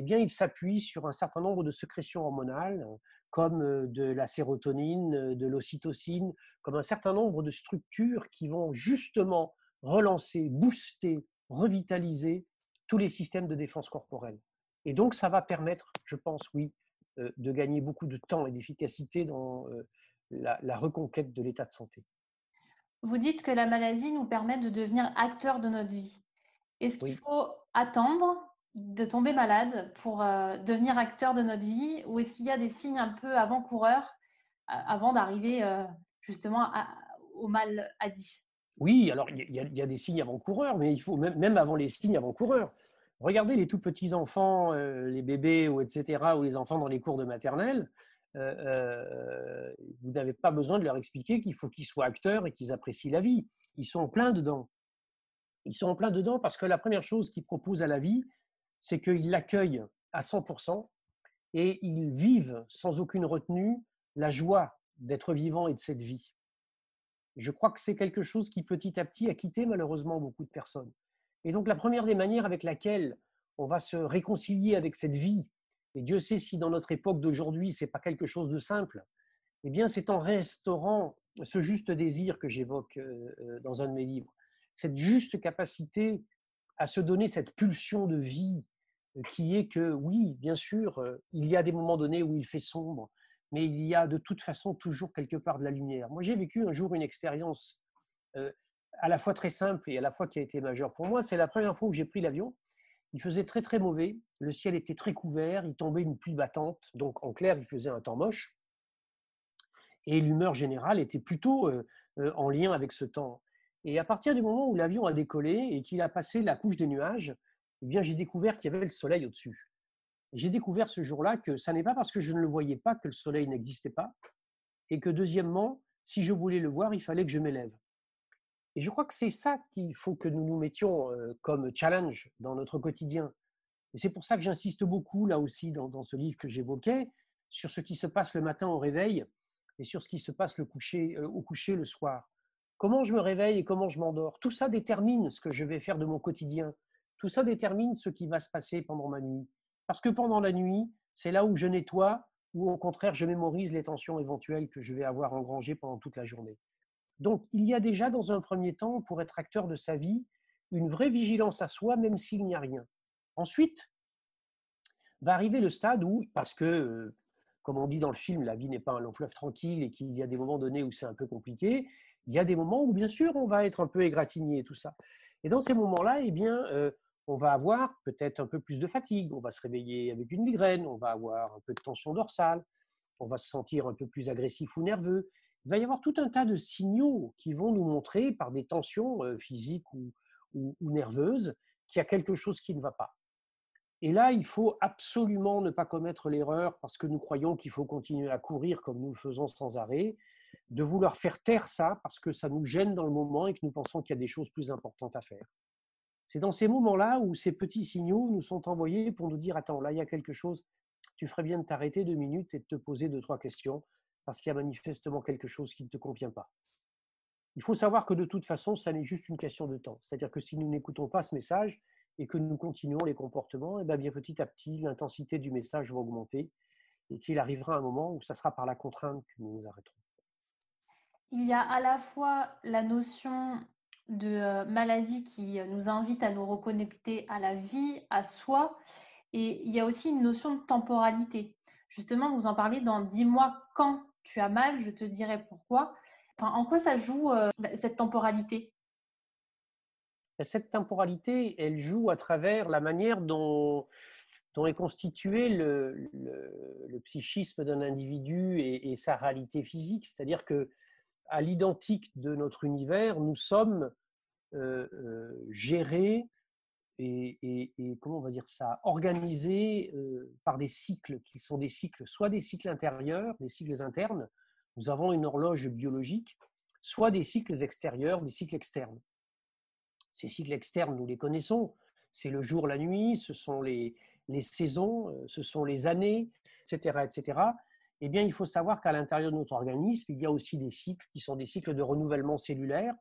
eh bien, il s'appuie sur un certain nombre de sécrétions hormonales, comme euh, de la sérotonine, euh, de l'ocytocine, comme un certain nombre de structures qui vont justement relancer, booster, revitaliser tous les systèmes de défense corporelle. Et donc, ça va permettre, je pense, oui, euh, de gagner beaucoup de temps et d'efficacité dans la, reconquête de l'état de santé. Vous dites que la maladie nous permet de devenir acteur de notre vie. Est-ce qu'il faut attendre de tomber malade pour euh, devenir acteur de notre vie ou est-ce qu'il y a des signes un peu avant-coureurs avant d'arriver euh, justement au mal dit? Oui, alors il y, a des signes avant-coureurs, mais il faut même, avant les signes avant-coureurs. Regardez les tout petits enfants, euh, les bébés ou etc. ou les enfants dans les cours de maternelle. vous n'avez pas besoin de leur expliquer qu'il faut qu'ils soient acteurs et qu'ils apprécient la vie. Ils sont en plein dedans. Ils sont en plein dedans parce que la première chose qu'ils proposent à la vie, c'est qu'ils l'accueillent à 100% et ils vivent sans aucune retenue la joie d'être vivant et de cette vie. Je crois que c'est quelque chose qui petit à petit a quitté malheureusement beaucoup de personnes. Et donc la première des manières avec laquelle on va se réconcilier avec cette vie, et Dieu sait si dans notre époque d'aujourd'hui c'est pas quelque chose de simple, eh bien c'est en restaurant ce juste désir que j'évoque euh, euh, dans un de mes livres, cette juste capacité à se donner cette pulsion de vie qui est que oui, bien sûr, euh, il y a des moments donnés où il fait sombre, mais il y a de toute façon toujours quelque part de la lumière. Moi, j'ai vécu un jour une expérience euh, à la fois très simple et à la fois qui a été majeure pour moi. C'est la première fois où j'ai pris l'avion. Il faisait très très mauvais, le ciel était très couvert, il tombait une pluie battante, donc en clair, il faisait un temps moche. Et l'humeur générale était plutôt en lien avec ce temps. Et à partir du moment où l'avion a décollé et qu'il a passé la couche des nuages, eh bien, j'ai découvert qu'il y avait le soleil au-dessus. J'ai découvert ce jour-là que ça n'est pas parce que je ne le voyais pas que le soleil n'existait pas, et que deuxièmement, si je voulais le voir, il fallait que je m'élève. Et je crois que c'est ça qu'il faut que nous nous mettions euh, comme challenge dans notre quotidien. Et c'est pour ça que j'insiste beaucoup, là aussi, dans, ce livre que j'évoquais, sur ce qui se passe le matin au réveil et sur ce qui se passe euh, au coucher le soir. Comment je me réveille et comment je m'endors? Tout ça détermine ce que je vais faire de mon quotidien. Tout ça détermine ce qui va se passer pendant ma nuit. Parce que pendant la nuit, c'est là où je nettoie ou au contraire je mémorise les tensions éventuelles que je vais avoir engrangées pendant toute la journée. Donc il y a déjà dans un premier temps, pour être acteur de sa vie, une vraie vigilance à soi, même s'il n'y a rien. Ensuite, va arriver le stade où, parce que euh, comme on dit dans le film, la vie n'est pas un long fleuve tranquille et qu'il y a des moments donnés où c'est un peu compliqué. Il y a des moments où, bien sûr, on va être un peu égratigné et tout ça. Et dans ces moments-là, eh bien, euh, on va avoir peut-être un peu plus de fatigue, on va se réveiller avec une migraine, on va avoir un peu de tension dorsale, on va se sentir un peu plus agressif ou nerveux. Il va y avoir tout un tas de signaux qui vont nous montrer par des tensions euh, physiques ou, ou nerveuses qu'il y a quelque chose qui ne va pas. Et là, il faut absolument ne pas commettre l'erreur, parce que nous croyons qu'il faut continuer à courir comme nous le faisons sans arrêt, de vouloir faire taire ça parce que ça nous gêne dans le moment et que nous pensons qu'il y a des choses plus importantes à faire. C'est dans ces moments-là où ces petits signaux nous sont envoyés pour nous dire attends, là il y a quelque chose, tu ferais bien de t'arrêter deux minutes et de te poser deux, trois questions parce qu'il y a manifestement quelque chose qui ne te convient pas. Il faut savoir que de toute façon, ça n'est juste une question de temps. C'est-à-dire que si nous n'écoutons pas ce message et que nous continuons les comportements, et eh bien, petit à petit, l'intensité du message va augmenter et qu'il arrivera un moment où ça sera par la contrainte que nous nous arrêterons. Il y a à la fois la notion de euh, maladie qui euh, nous invite à nous reconnecter à la vie, à soi. Et il y a aussi une notion de temporalité. Justement, vous en parlez dans Dis-moi quand tu as mal, je te dirai pourquoi. en quoi ça joue euh, cette temporalité? Cette temporalité, elle joue à travers la manière dont, dont est constitué le, psychisme d'un individu et, et, sa réalité physique. C'est-à-dire que à l'identique de notre univers, nous sommes euh, euh, gérés et, comment on va dire ça, organisé par des cycles qui sont des cycles, soit des cycles intérieurs, des cycles internes, nous avons une horloge biologique, soit des cycles extérieurs, des cycles externes. Ces cycles externes, nous les connaissons, c'est le jour, la nuit, ce sont les, les saisons, ce sont les années, etc. etc. Eh bien, il faut savoir qu'à l'intérieur de notre organisme, il y a aussi des cycles qui sont des cycles de renouvellement cellulaire.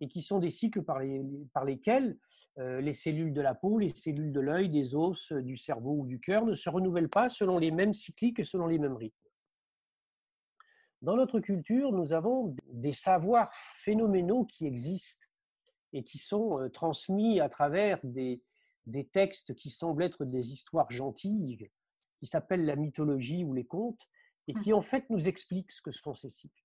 Et qui sont des cycles par, lesquels euh, les cellules de la peau, les cellules de l'œil, des os, euh, du cerveau ou du cœur ne se renouvellent pas selon les mêmes cycliques et selon les mêmes rythmes. Dans notre culture, nous avons des savoirs phénoménaux qui existent et qui sont euh, transmis à travers des, des textes qui semblent être des histoires gentilles, qui s'appellent la mythologie ou les contes, et mmh. qui en fait nous expliquent ce que sont ces cycles.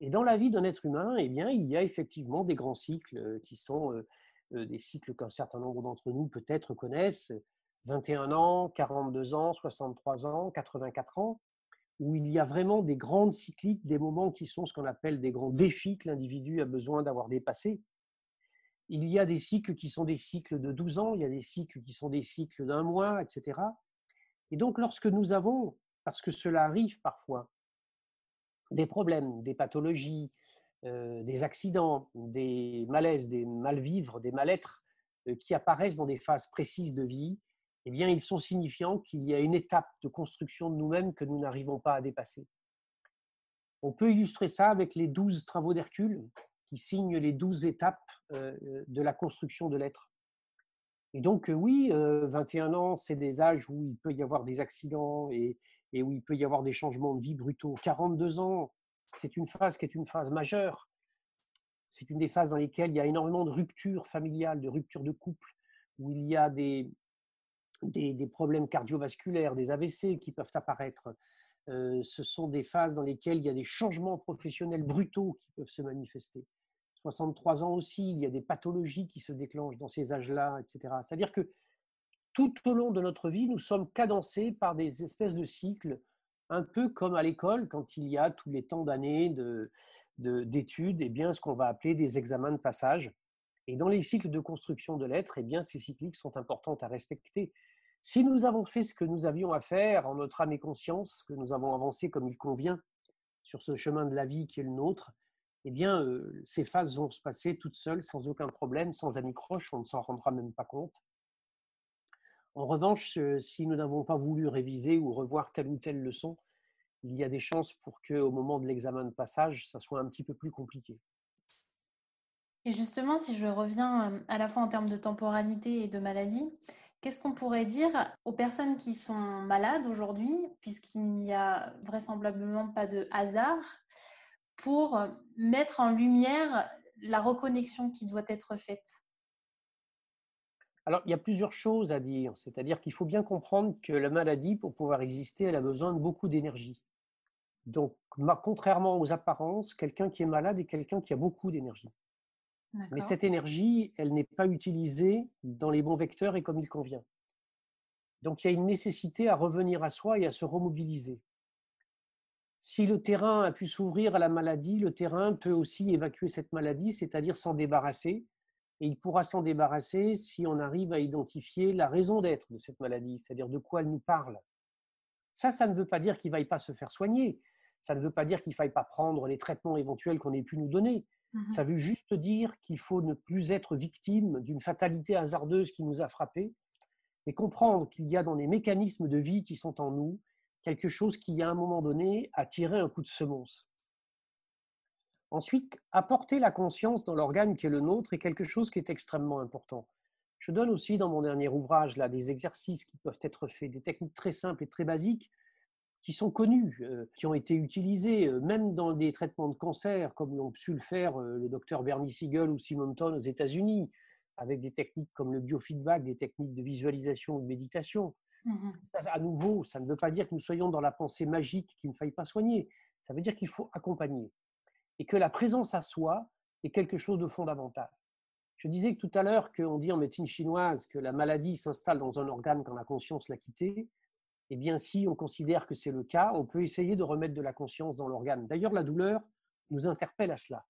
Et dans la vie d'un être humain, eh bien, il y a effectivement des grands cycles euh, qui sont euh, euh, des cycles qu'un certain nombre d'entre nous peut-être connaissent, 21 ans, 42 ans, 63 ans, 84 ans, où il y a vraiment des grandes cycliques, des moments qui sont ce qu'on appelle des grands défis que l'individu a besoin d'avoir dépassés. Il y a des cycles qui sont des cycles de 12 ans, il y a des cycles qui sont des cycles d'un mois, etc. Et donc lorsque nous avons, parce que cela arrive parfois, des problèmes, des pathologies, euh, des accidents, des malaises, des malvivres, des mal-être euh, qui apparaissent dans des phases précises de vie, eh bien, ils sont signifiants qu'il y a une étape de construction de nous-mêmes que nous n'arrivons pas à dépasser. On peut illustrer ça avec les douze travaux d'Hercule qui signent les douze étapes euh, de la construction de l'être. Et donc, oui, 21 ans, c'est des âges où il peut y avoir des accidents et, où il peut y avoir des changements de vie brutaux. 42 ans, c'est une phase qui est une phase majeure. C'est une des phases dans lesquelles il y a énormément de ruptures familiales, de ruptures de couple, où il y a des, problèmes cardiovasculaires, des AVC qui peuvent apparaître. Ce sont des phases dans lesquelles il y a des changements professionnels brutaux qui peuvent se manifester. 63 ans aussi, il y a des pathologies qui se déclenchent dans ces âges-là, etc. C'est-à-dire que tout au long de notre vie, nous sommes cadencés par des espèces de cycles, un peu comme à l'école, quand il y a tous les temps d'années d'études, de, eh bien, ce qu'on va appeler des examens de passage. Et dans les cycles de construction de l'être, eh bien, ces cycliques sont importantes à respecter. Si nous avons fait ce que nous avions à faire en notre âme et conscience, que nous avons avancé comme il convient sur ce chemin de la vie qui est le nôtre, eh bien, euh, ces phases vont se passer toutes seules, sans aucun problème, sans anicroche, on ne s'en rendra même pas compte. En revanche, euh, si nous n'avons pas voulu réviser ou revoir telle ou telle leçon, il y a des chances pour qu'au moment de l'examen de passage, ça soit un petit peu plus compliqué. Et justement, si je reviens euh, à la fois en termes de temporalité et de maladie, qu'est-ce qu'on pourrait dire aux personnes qui sont malades aujourd'hui, puisqu'il n'y a vraisemblablement pas de hasard, pour mettre en lumière la reconnexion qui doit être faite alors, il y a plusieurs choses à dire. C'est-à-dire qu'il faut bien comprendre que la maladie, pour pouvoir exister, elle a besoin de beaucoup d'énergie. Donc, contrairement aux apparences, quelqu'un qui est malade est quelqu'un qui a beaucoup d'énergie. Mais cette énergie, elle n'est pas utilisée dans les bons vecteurs et comme il convient. Donc, il y a une nécessité à revenir à soi et à se remobiliser. Si le terrain a pu s'ouvrir à la maladie, le terrain peut aussi évacuer cette maladie, c'est-à-dire s'en débarrasser et il pourra s'en débarrasser si on arrive à identifier la raison d'être de cette maladie, c'est-à-dire de quoi elle nous parle. Ça, ça ne veut pas dire qu'il ne vaille pas se faire soigner, ça ne veut pas dire qu'il ne faille pas prendre les traitements éventuels qu'on ait pu nous donner. Mmh ça veut juste dire qu'il faut ne plus être victime d'une fatalité hasardeuse qui nous a frappés et comprendre qu'il y a dans les mécanismes de vie qui sont en nous quelque chose qui, à un moment donné, a tiré un coup de semonce. Ensuite, apporter la conscience dans l'organe qui est le nôtre est quelque chose qui est extrêmement important. Je donne aussi dans mon dernier ouvrage là des exercices qui peuvent être faits, des techniques très simples et très basiques qui sont connues, euh, qui ont été utilisées euh, même dans des traitements de cancer, comme l'ont pu le faire euh, le docteur Bernie Siegel ou Simonton aux États-Unis, avec des techniques comme le biofeedback, des techniques de visualisation ou de méditation. Mmh à nouveau, ça ne veut pas dire que nous soyons dans la pensée magique qu'il ne faille pas soigner. Ça veut dire qu'il faut accompagner et que la présence à soi est quelque chose de fondamental. Je disais tout à l'heure qu'on dit en médecine chinoise que la maladie s'installe dans un organe quand la conscience l'a quitté. Eh bien, si on considère que c'est le cas, on peut essayer de remettre de la conscience dans l'organe. D'ailleurs, la douleur nous interpelle à cela.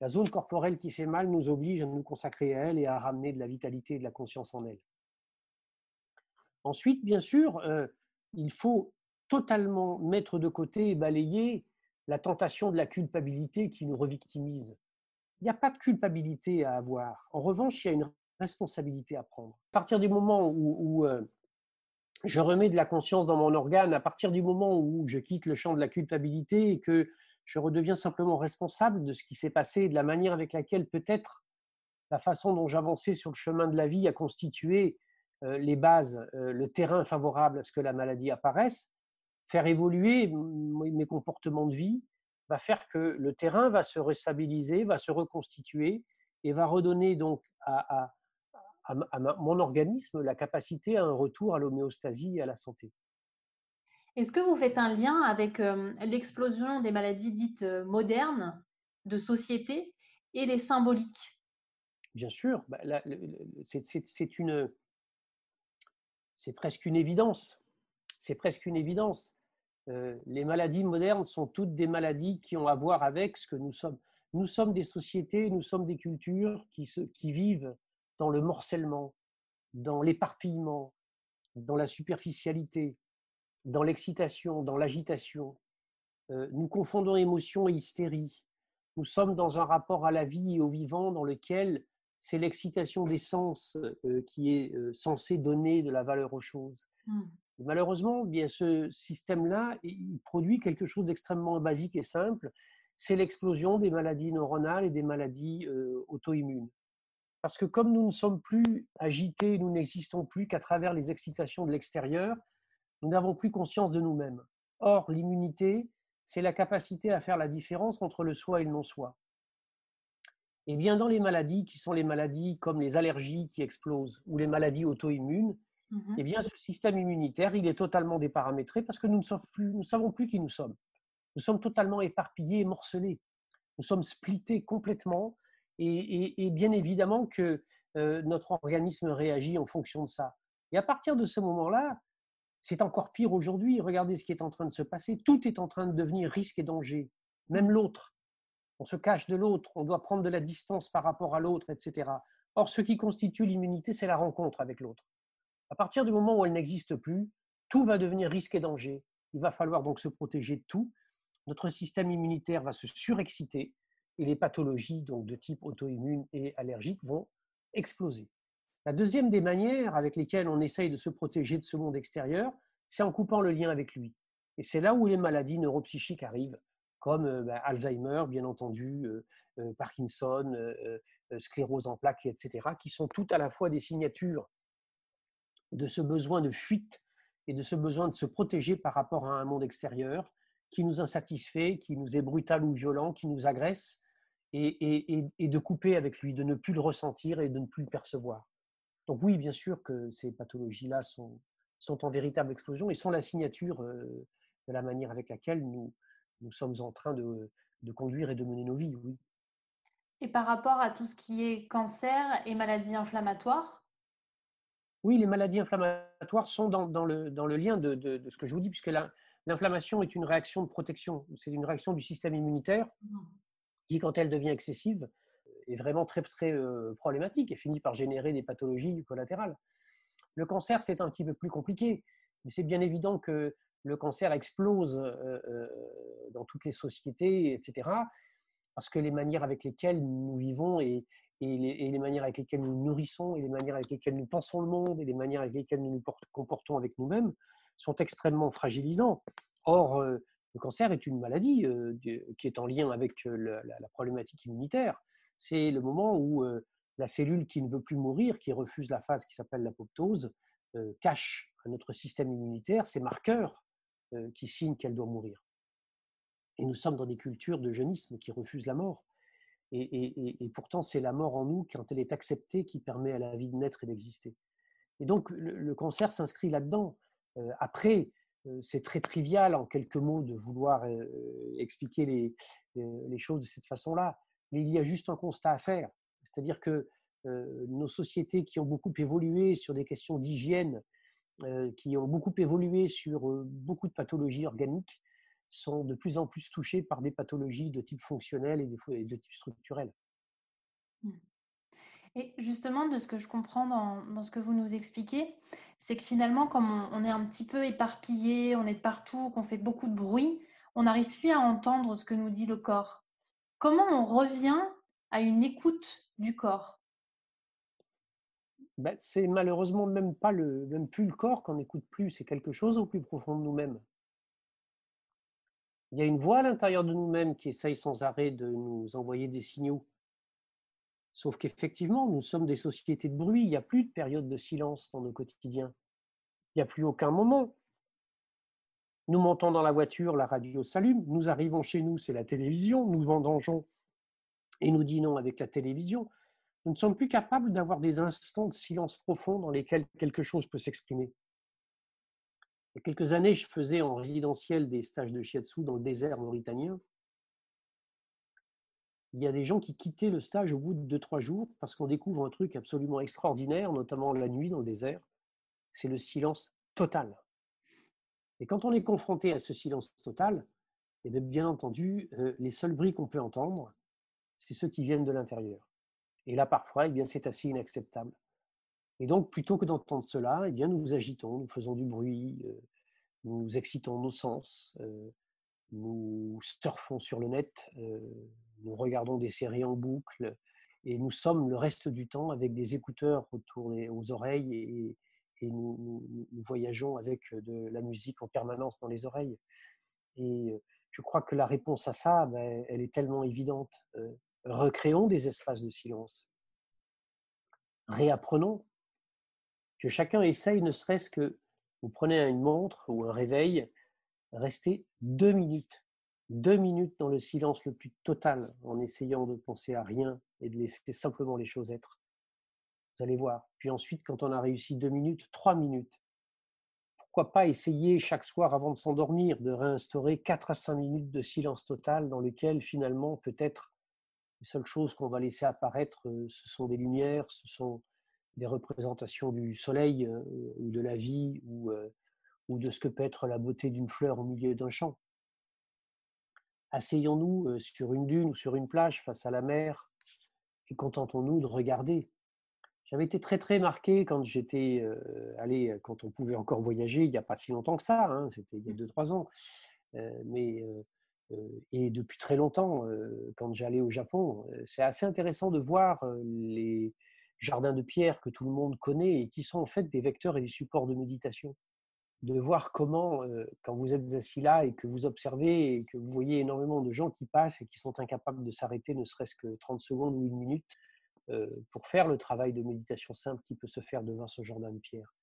La zone corporelle qui fait mal nous oblige à nous consacrer à elle et à ramener de la vitalité et de la conscience en elle. Ensuite, bien sûr, euh, il faut totalement mettre de côté et balayer la tentation de la culpabilité qui nous revictimise. Il n'y a pas de culpabilité à avoir. En revanche, il y a une responsabilité à prendre. À partir du moment où, euh, je remets de la conscience dans mon organe, à partir du moment où je quitte le champ de la culpabilité et que je redeviens simplement responsable de ce qui s'est passé et de la manière avec laquelle peut-être la façon dont j'avançais sur le chemin de la vie a constitué les bases, euh, le terrain favorable à ce que la maladie apparaisse, faire évoluer mes comportements de vie va faire que le terrain va se restabiliser, va se reconstituer et va redonner donc à, mon organisme la capacité à un retour à l'homéostasie et à la santé. Est-ce que vous faites un lien avec l'explosion des maladies dites modernes de société et les symboliques? Bien sûr, bah, c'est une, c'est presque une évidence. C'est presque une évidence. les maladies modernes sont toutes des maladies qui ont à voir avec ce que nous sommes. Nous sommes des sociétés, nous sommes des cultures qui, qui vivent dans le morcellement, dans l'éparpillement, dans la superficialité, dans l'excitation, dans l'agitation. Euh, nous confondons émotion et hystérie. Nous sommes dans un rapport à la vie et au vivant dans lequel c'est l'excitation des sens euh, qui est euh, censée donner de la valeur aux choses. Mmh. Malheureusement, bien ce système-là, il produit quelque chose d'extrêmement basique et simple. C'est l'explosion des maladies neuronales et des maladies auto-immunes. Parce que comme nous ne sommes plus agités, nous n'existons plus qu'à travers les excitations de l'extérieur, nous n'avons plus conscience de nous-mêmes. Or, l'immunité, c'est la capacité à faire la différence entre le soi et le non-soi. Et bien dans les maladies qui sont les maladies comme les allergies qui explosent ou les maladies auto-immunes, mmh eh bien ce système immunitaire, il est totalement déparamétré parce que nous ne plus, nous savons plus qui nous sommes. Nous sommes totalement éparpillés et morcelés. Nous sommes splittés complètement et, bien évidemment que euh, notre organisme réagit en fonction de ça. Et à partir de ce moment-là, c'est encore pire aujourd'hui. Regardez ce qui est en train de se passer. Tout est en train de devenir risque et danger. Même l'autre. On se cache de l'autre. On doit prendre de la distance par rapport à l'autre, etc. Or, ce qui constitue l'immunité, c'est la rencontre avec l'autre. À partir du moment où elle n'existe plus, tout va devenir risque et danger. Il va falloir donc se protéger de tout. Notre système immunitaire va se surexciter et les pathologies donc de type auto-immune et allergique vont exploser. La deuxième des manières avec lesquelles on essaye de se protéger de ce monde extérieur, c'est en coupant le lien avec lui. Et c'est là où les maladies neuropsychiques arrivent, comme euh, bah, Alzheimer, bien entendu, euh, euh, Parkinson, sclérose en plaques, etc., qui sont toutes à la fois des signatures de ce besoin de fuite et de ce besoin de se protéger par rapport à un monde extérieur qui nous insatisfait, qui nous est brutal ou violent, qui nous agresse, et, de couper avec lui, de ne plus le ressentir et de ne plus le percevoir. Donc oui, bien sûr que ces pathologies-là sont, sont en véritable explosion et sont la signature de la manière avec laquelle nous, nous sommes en train de, de conduire et de mener nos vies, oui. Et par rapport à tout ce qui est cancer et maladies inflammatoires? Oui, les maladies inflammatoires sont dans, dans, le, dans le, lien de, de, ce que je vous dis, puisque l'inflammation est une réaction de protection, c'est une réaction du système immunitaire mmh. qui, quand elle devient excessive, est vraiment très, très euh, problématique et finit par générer des pathologies collatérales. Le cancer, c'est un petit peu plus compliqué, mais c'est bien évident que le cancer explose euh, euh, dans toutes les sociétés, etc., parce que les manières avec lesquelles nous vivons et, les, manières avec lesquelles nous nourrissons, et les manières avec lesquelles nous pensons le monde, et les manières avec lesquelles nous nous comportons avec nous-mêmes sont extrêmement fragilisants. Or, le cancer est une maladie qui est en lien avec la, problématique immunitaire c'est le moment où la cellule qui ne veut plus mourir, qui refuse la phase qui s'appelle l'apoptose, cache à notre système immunitaire ces marqueurs qui signent qu'elle doit mourir. Et nous sommes dans des cultures de jeunisme qui refusent la mort. Et, pourtant, c'est la mort en nous, quand elle est acceptée, qui permet à la vie de naître et d'exister. Et donc, le, cancer s'inscrit là-dedans. après, c'est très trivial en quelques mots de vouloir expliquer les, choses de cette façon-là mais il y a juste un constat à faire. C'est-à-dire que euh, nos sociétés qui ont beaucoup évolué sur des questions d'hygiène, euh, qui ont beaucoup évolué sur euh, beaucoup de pathologies organiques, sont de plus en plus touchés par des pathologies de type fonctionnel et de type structurel. Mmh. Et justement, de ce que je comprends dans, ce que vous nous expliquez, c'est que finalement, comme on, est un petit peu éparpillé, on est partout, qu'on fait beaucoup de bruit, on n'arrive plus à entendre ce que nous dit le corps. Comment on revient à une écoute du corps? Ben, C'est malheureusement même, pas le, même plus le corps qu'on n'écoute plus, c'est quelque chose au plus profond de nous-mêmes. Il y a une voix à l'intérieur de nous-mêmes qui essaye sans arrêt de nous envoyer des signaux. Sauf qu'effectivement, nous sommes des sociétés de bruit, il n'y a plus de période de silence dans nos quotidiens. Il n'y a plus aucun moment. Nous montons dans la voiture, la radio s'allume, nous arrivons chez nous, c'est la télévision, nous vendangeons et nous dînons avec la télévision. Nous ne sommes plus capables d'avoir des instants de silence profond dans lesquels quelque chose peut s'exprimer. Il y a quelques années, je faisais en résidentiel des stages de shiatsu dans le désert mauritanien il y a des gens qui quittaient le stage au bout de 2-3 jours parce qu'on découvre un truc absolument extraordinaire, notamment la nuit dans le désert, c'est le silence total. Et quand on est confronté à ce silence total, et eh bien entendu, euh, les seuls bruits qu'on peut entendre, c'est ceux qui viennent de l'intérieur. Et là, parfois, eh bien, c'est assez inacceptable. Et donc, plutôt que d'entendre cela, eh bien, nous nous agitons, nous faisons du bruit, euh, nous excitons nos sens, euh, nous surfons sur le net, euh, nous regardons des séries en boucle et nous sommes le reste du temps avec des écouteurs autour des, aux oreilles et, nous, voyageons avec de la musique en permanence dans les oreilles. Et je crois que la réponse à ça, ben, elle est tellement évidente. Recréons des espaces de silence. Réapprenons que chacun essaye, ne serait-ce que vous prenez une montre ou un réveil, rester deux minutes, deux minutes dans le silence le plus total, en essayant de penser à rien et de laisser simplement les choses être. Vous allez voir. Puis ensuite, quand on a réussi deux minutes, trois minutes, pourquoi pas essayer chaque soir avant de s'endormir de réinstaurer quatre à cinq minutes de silence total dans lequel finalement peut-être les seules choses qu'on va laisser apparaître, euh, ce sont des lumières, ce sont des représentations du soleil euh, ou de la vie ou euh, ou de ce que peut être la beauté d'une fleur au milieu d'un champ. Asseyons-nous sur une dune ou sur une plage face à la mer et contentons-nous de regarder. J'avais été très très marqué quand j'étais allé, quand on pouvait encore voyager, il n'y a pas si longtemps que ça, hein, c'était il y a 2-3 ans, mais et depuis très longtemps, quand j'allais au Japon, c'est assez intéressant de voir les jardins de pierre que tout le monde connaît et qui sont en fait des vecteurs et des supports de méditation de voir comment, quand vous êtes assis là et que vous observez et que vous voyez énormément de gens qui passent et qui sont incapables de s'arrêter ne serait-ce que 30 secondes ou une minute pour faire le travail de méditation simple qui peut se faire devant ce jardin de pierre.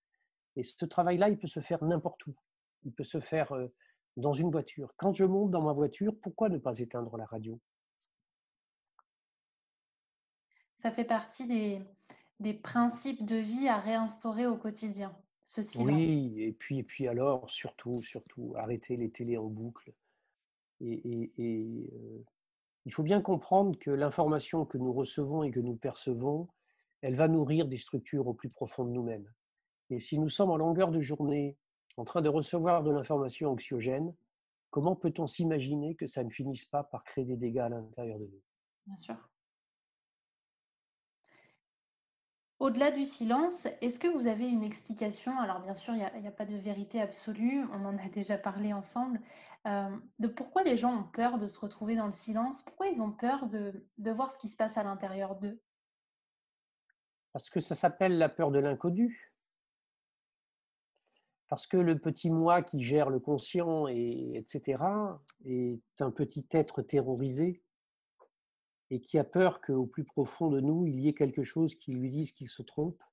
Et ce travail-là, il peut se faire n'importe où. Il peut se faire dans une voiture. Quand je monte dans ma voiture, pourquoi ne pas éteindre la radio? Ça fait partie des, des principes de vie à réinstaurer au quotidien. Oui, et puis, et puis alors, surtout, surtout, arrêter les télés en boucle. Et, il faut bien comprendre que l'information que nous recevons et que nous percevons, elle va nourrir des structures au plus profond de nous-mêmes. Et si nous sommes en longueur de journée en train de recevoir de l'information anxiogène, comment peut-on s'imaginer que ça ne finisse pas par créer des dégâts à l'intérieur de nous? Bien sûr. Au-delà du silence, est-ce que vous avez une explication? Alors bien sûr, il n'y a, pas de vérité absolue, on en a déjà parlé ensemble, euh, de pourquoi les gens ont peur de se retrouver dans le silence, pourquoi ils ont peur de, voir ce qui se passe à l'intérieur d'eux? Parce que ça s'appelle la peur de l'inconnu. Parce que le petit moi qui gère le conscient, et, etc., est un petit être terrorisé et qui a peur qu'au plus profond de nous, il y ait quelque chose qui lui dise qu'il se trompe,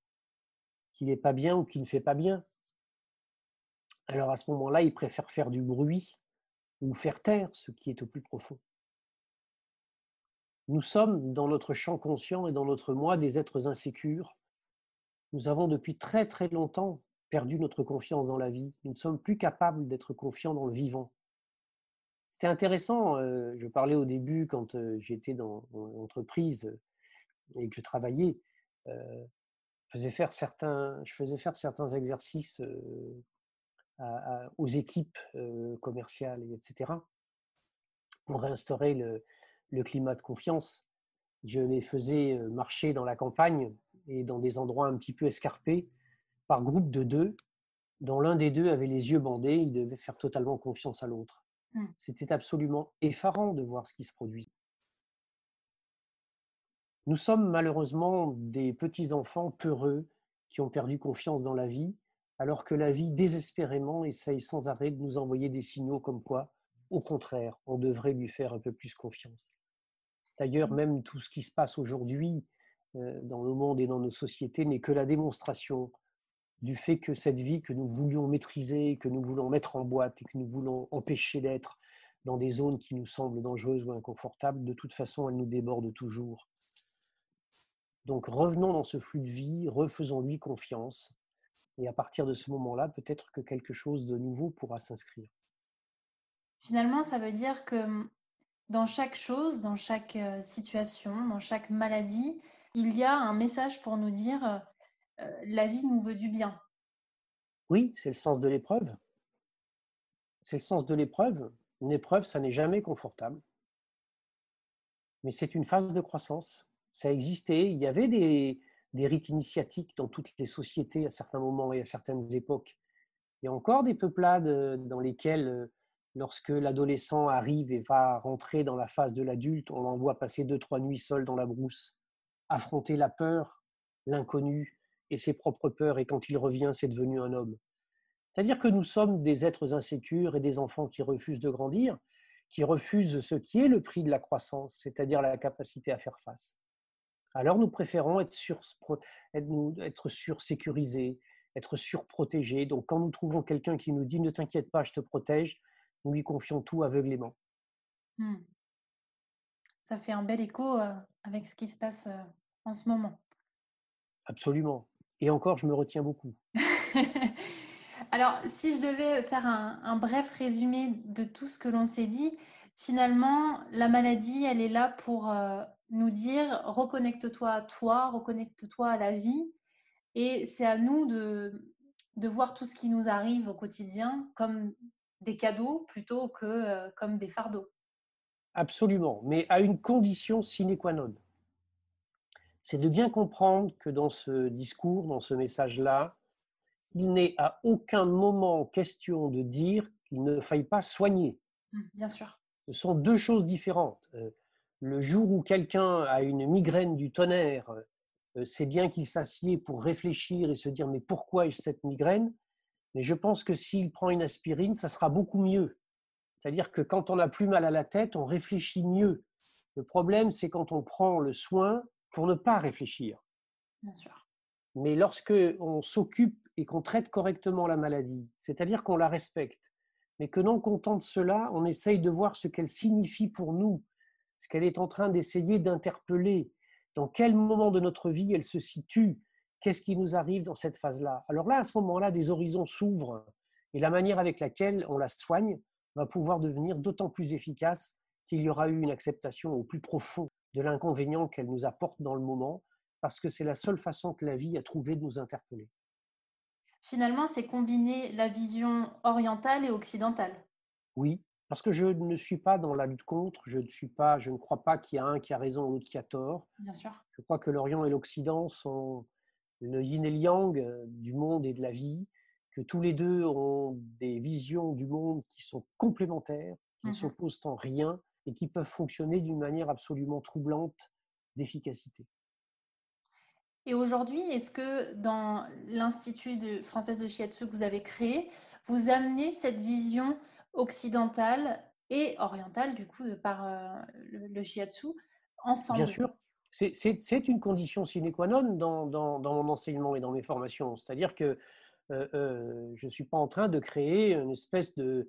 qu'il n'est pas bien ou qu'il ne fait pas bien. Alors à ce moment-là, il préfère faire du bruit ou faire taire ce qui est au plus profond. Nous sommes dans notre champ conscient et dans notre moi des êtres insécures. Nous avons depuis très très longtemps perdu notre confiance dans la vie. Nous ne sommes plus capables d'être confiants dans le vivant. C'était intéressant. je parlais au début quand j'étais dans, l'entreprise et que je travaillais. je faisais faire certains, exercices aux équipes commerciales, etc., pour réinstaurer le climat de confiance. Je les faisais marcher dans la campagne et dans des endroits un petit peu escarpés par groupe de deux, dont l'un des deux avait les yeux bandés, il devait faire totalement confiance à l'autre. Mmh. C'était absolument effarant de voir ce qui se produisait. Nous sommes malheureusement des petits-enfants peureux qui ont perdu confiance dans la vie, alors que la vie désespérément essaye sans arrêt de nous envoyer des signaux comme quoi, au contraire, on devrait lui faire un peu plus confiance. D'ailleurs, même tout ce qui se passe aujourd'hui euh, dans le monde et dans nos sociétés n'est que la démonstration du fait que cette vie que nous voulions maîtriser, que nous voulons mettre en boîte et que nous voulons empêcher d'être dans des zones qui nous semblent dangereuses ou inconfortables, de toute façon, elle nous déborde toujours. Donc revenons dans ce flux de vie, refaisons-lui confiance, et à partir de ce moment-là, peut-être que quelque chose de nouveau pourra s'inscrire. Finalement, ça veut dire que hum, dans chaque chose, dans chaque euh, situation, dans chaque maladie, il y a un message pour nous dire euh, la vie nous veut du bien. Oui, c'est le sens de l'épreuve. C'est le sens de l'épreuve. Une épreuve, ça n'est jamais confortable. Mais c'est une phase de croissance. Ça existait. Il y avait des, des rites initiatiques dans toutes les sociétés à certains moments et à certaines époques. Il y a encore des peuplades euh, dans lesquelles, euh, lorsque l'adolescent arrive et va rentrer dans la phase de l'adulte, on l'envoie passer deux, trois nuits seul dans la brousse, affronter la peur, l'inconnu, et ses propres peurs, et quand il revient, c'est devenu un homme. C'est-à-dire que nous sommes des êtres insécures et des enfants qui refusent de grandir, qui refusent ce qui est le prix de la croissance, c'est-à-dire la capacité à faire face. Alors nous préférons être, sur, être sursécurisés, être surprotégés. Donc quand nous trouvons quelqu'un qui nous dit ne t'inquiète pas, je te protège, nous lui confions tout aveuglément. Hmm. Ça fait un bel écho euh, avec ce qui se passe euh, en ce moment. Absolument. Et encore, je me retiens beaucoup. Alors, si je devais faire un, bref résumé de tout ce que l'on s'est dit, finalement, la maladie, elle est là pour euh, nous dire reconnecte-toi à toi, reconnecte-toi à la vie. Et c'est à nous de, de, voir tout ce qui nous arrive au quotidien comme des cadeaux plutôt que euh, comme des fardeaux. Absolument, mais à une condition sine qua non c'est de bien comprendre que dans ce discours, dans ce message-là, il n'est à aucun moment question de dire qu'il ne faille pas soigner. Mmh, bien sûr. Ce sont deux choses différentes. Euh, le jour où quelqu'un a une migraine du tonnerre, euh, c'est bien qu'il s'assied pour réfléchir et se dire mais pourquoi ai-je cette migraine? Mais je pense que s'il prend une aspirine, ça sera beaucoup mieux. C'est-à-dire que quand on n'a plus mal à la tête, on réfléchit mieux. Le problème, c'est quand on prend le soin pour ne pas réfléchir. Bien sûr. Mais lorsque on s'occupe et qu'on traite correctement la maladie, c'est-à-dire qu'on la respecte, mais que non content de cela, on essaye de voir ce qu'elle signifie pour nous, ce qu'elle est en train d'essayer d'interpeller, dans quel moment de notre vie elle se situe, qu'est-ce qui nous arrive dans cette phase-là. Alors là, à ce moment-là, des horizons s'ouvrent et la manière avec laquelle on la soigne va pouvoir devenir d'autant plus efficace qu'il y aura eu une acceptation au plus profond de l'inconvénient qu'elle nous apporte dans le moment, parce que c'est la seule façon que la vie a trouvé de nous interpeller. Finalement, c'est combiner la vision orientale et occidentale. Oui, parce que je ne suis pas dans la lutte contre, je ne, suis pas, je ne crois pas qu'il y a un qui a raison ou l'autre qui a tort. Bien sûr. Je crois que l'Orient et l'Occident sont le yin et le yang euh, du monde et de la vie, que tous les deux ont des visions du monde qui sont complémentaires, qui ne mmh s'opposent en rien et qui peuvent fonctionner d'une manière absolument troublante d'efficacité. Et aujourd'hui, est-ce que dans l'Institut français de Shiatsu que vous avez créé, vous amenez cette vision occidentale et orientale, du coup, de par euh, le, Shiatsu, ensemble? Bien sûr. C'est une condition sine qua non dans, dans, mon enseignement et dans mes formations. C'est-à-dire que euh, euh, je ne suis pas en train de créer une espèce de,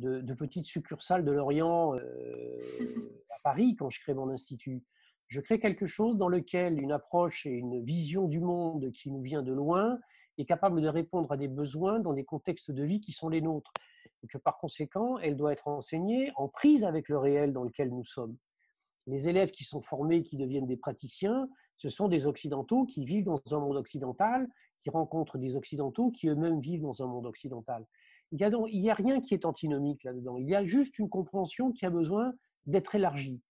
de, petites succursales de l'Orient euh, à Paris quand je crée mon institut. Je crée quelque chose dans lequel une approche et une vision du monde qui nous vient de loin est capable de répondre à des besoins dans des contextes de vie qui sont les nôtres. Et que par conséquent, elle doit être enseignée en prise avec le réel dans lequel nous sommes. Les élèves qui sont formés, qui deviennent des praticiens, ce sont des Occidentaux qui vivent dans un monde occidental, qui rencontrent des Occidentaux qui eux-mêmes vivent dans un monde occidental. Il n'y a, a, rien qui est antinomique là-dedans. Il y a juste une compréhension qui a besoin d'être élargie.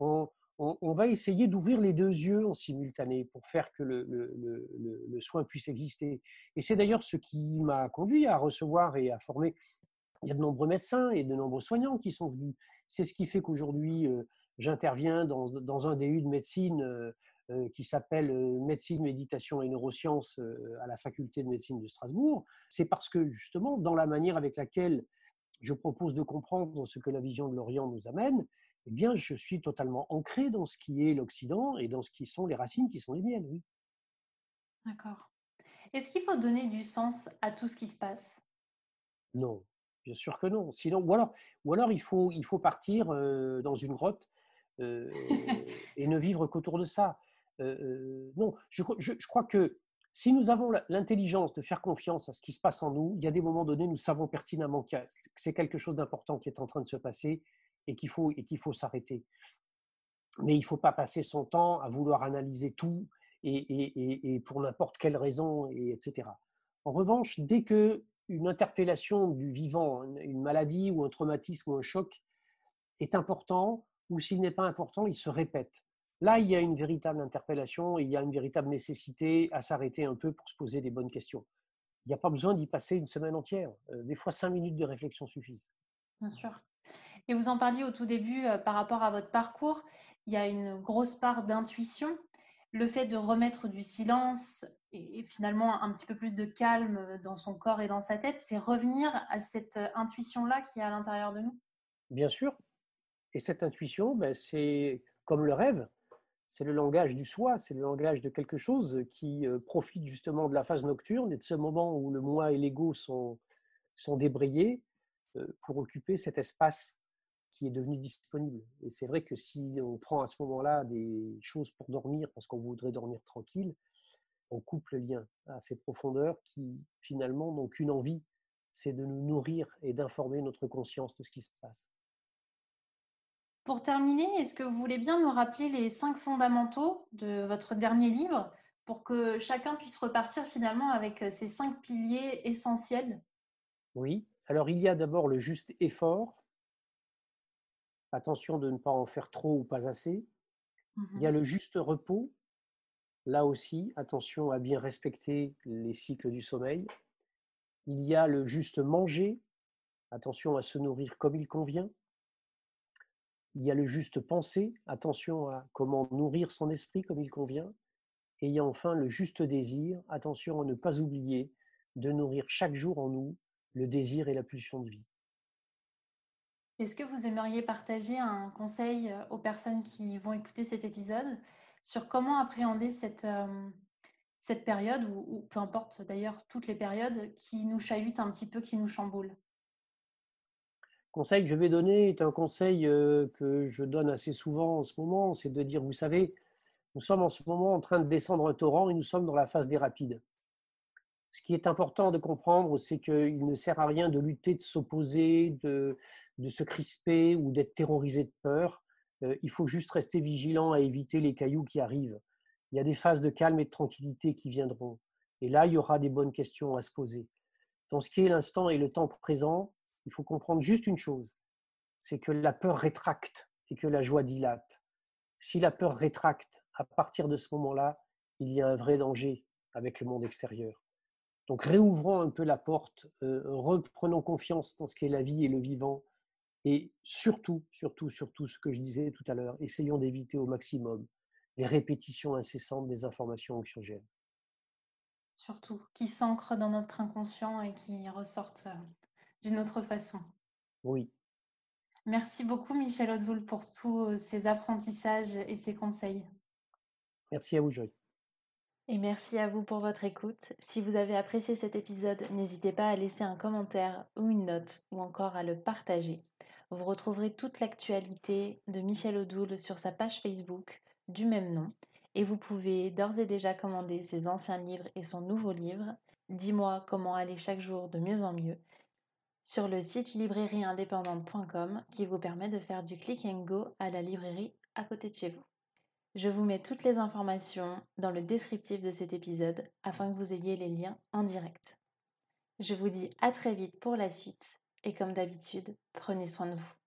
On, va essayer d'ouvrir les deux yeux en simultané pour faire que le, soin puisse exister. Et c'est d'ailleurs ce qui m'a conduit à recevoir et à former. Il y a de nombreux médecins et de nombreux soignants qui sont venus. C'est ce qui fait qu'aujourd'hui, euh, j'interviens dans, dans, un DU de médecine euh, qui s'appelle Médecine, Méditation et Neurosciences à la faculté de médecine de Strasbourg. C'est parce que justement, dans la manière avec laquelle je propose de comprendre ce que la vision de l'Orient nous amène, eh bien, je suis totalement ancré dans ce qui est l'Occident et dans ce qui sont les racines qui sont les miennes, oui. D'accord. Est-ce qu'il faut donner du sens à tout ce qui se passe? Non, bien sûr que non. Sinon, ou alors, ou alors il, faut, il faut partir dans une grotte et ne vivre qu'autour de ça. Non, je, crois que si nous avons l'intelligence de faire confiance à ce qui se passe en nous, il y a des moments donnés, nous savons pertinemment que c'est quelque chose d'important qui est en train de se passer et qu'il faut, faut s'arrêter. Mais il ne faut pas passer son temps à vouloir analyser tout et, et, et pour n'importe quelle raison, et etc. En revanche, dès que une interpellation du vivant, une maladie ou un traumatisme ou un choc est important, ou s'il n'est pas important, il se répète. Là, il y a une véritable interpellation, il y a une véritable nécessité à s'arrêter un peu pour se poser des bonnes questions. Il n'y a pas besoin d'y passer une semaine entière. Euh, des fois, cinq minutes de réflexion suffisent. Bien sûr. Et vous en parliez au tout début euh, par rapport à votre parcours. Il y a une grosse part d'intuition. Le fait de remettre du silence et, finalement un petit peu plus de calme dans son corps et dans sa tête, c'est revenir à cette euh, intuition-là qui est à l'intérieur de nous? Bien sûr. Et cette intuition, ben, c'est comme le rêve, c'est le langage du soi, c'est le langage de quelque chose qui euh, profite justement de la phase nocturne et de ce moment où le moi et l'ego sont, sont débrayés pour occuper cet espace qui est devenu disponible. Et c'est vrai que si on prend à ce moment-là des choses pour dormir, parce qu'on voudrait dormir tranquille, on coupe le lien à ces profondeurs qui finalement n'ont qu'une envie, c'est de nous nourrir et d'informer notre conscience de ce qui se passe. Pour terminer, est-ce que vous voulez bien nous rappeler les cinq fondamentaux de votre dernier livre pour que chacun puisse repartir finalement avec ces cinq piliers essentiels? Oui, alors il y a d'abord le juste effort, attention de ne pas en faire trop ou pas assez. Il y a mmh le juste repos. Là aussi, attention à bien respecter les cycles du sommeil. Il y a le juste manger. Attention à se nourrir comme il convient. Il y a le juste penser. Attention à comment nourrir son esprit comme il convient. Et il y a enfin le juste désir. Attention à ne pas oublier de nourrir chaque jour en nous le désir et la pulsion de vie. Est-ce que vous aimeriez partager un conseil euh, aux personnes qui vont écouter cet épisode sur comment appréhender cette, euh, cette période, ou, peu importe d'ailleurs toutes les périodes, qui nous chahutent un petit peu, qui nous chamboulent? Le conseil que je vais donner est un conseil euh, que je donne assez souvent en ce moment, c'est de dire, vous savez, nous sommes en ce moment en train de descendre un torrent et nous sommes dans la phase des rapides. Ce qui est important de comprendre, c'est qu'il ne sert à rien de lutter, de s'opposer, de, de se crisper ou d'être terrorisé de peur. Euh, il faut juste rester vigilant à éviter les cailloux qui arrivent. Il y a des phases de calme et de tranquillité qui viendront. Et là, il y aura des bonnes questions à se poser. Dans ce qui est l'instant et le temps présent, il faut comprendre juste une chose, c'est que la peur rétracte et que la joie dilate. Si la peur rétracte, à partir de ce moment-là, il y a un vrai danger avec le monde extérieur. Donc réouvrons un peu la porte, euh, reprenons confiance dans ce qu'est la vie et le vivant, et surtout, surtout, surtout ce que je disais tout à l'heure, essayons d'éviter au maximum les répétitions incessantes des informations anxiogènes. Surtout, qui s'ancrent dans notre inconscient et qui ressortent euh, d'une autre façon. Oui. Merci beaucoup Michel Hauteboul pour tous ces apprentissages et ces conseils. Merci à vous Joy. Et merci à vous pour votre écoute. Si vous avez apprécié cet épisode, n'hésitez pas à laisser un commentaire ou une note ou encore à le partager. Vous retrouverez toute l'actualité de Michel Odoul sur sa page Facebook du même nom et vous pouvez d'ores et déjà commander ses anciens livres et son nouveau livre Dis-moi comment aller chaque jour de mieux en mieux sur le site librairieindépendante.com qui vous permet de faire du click and go à la librairie à côté de chez vous. Je vous mets toutes les informations dans le descriptif de cet épisode afin que vous ayez les liens en direct. Je vous dis à très vite pour la suite et comme d'habitude, prenez soin de vous.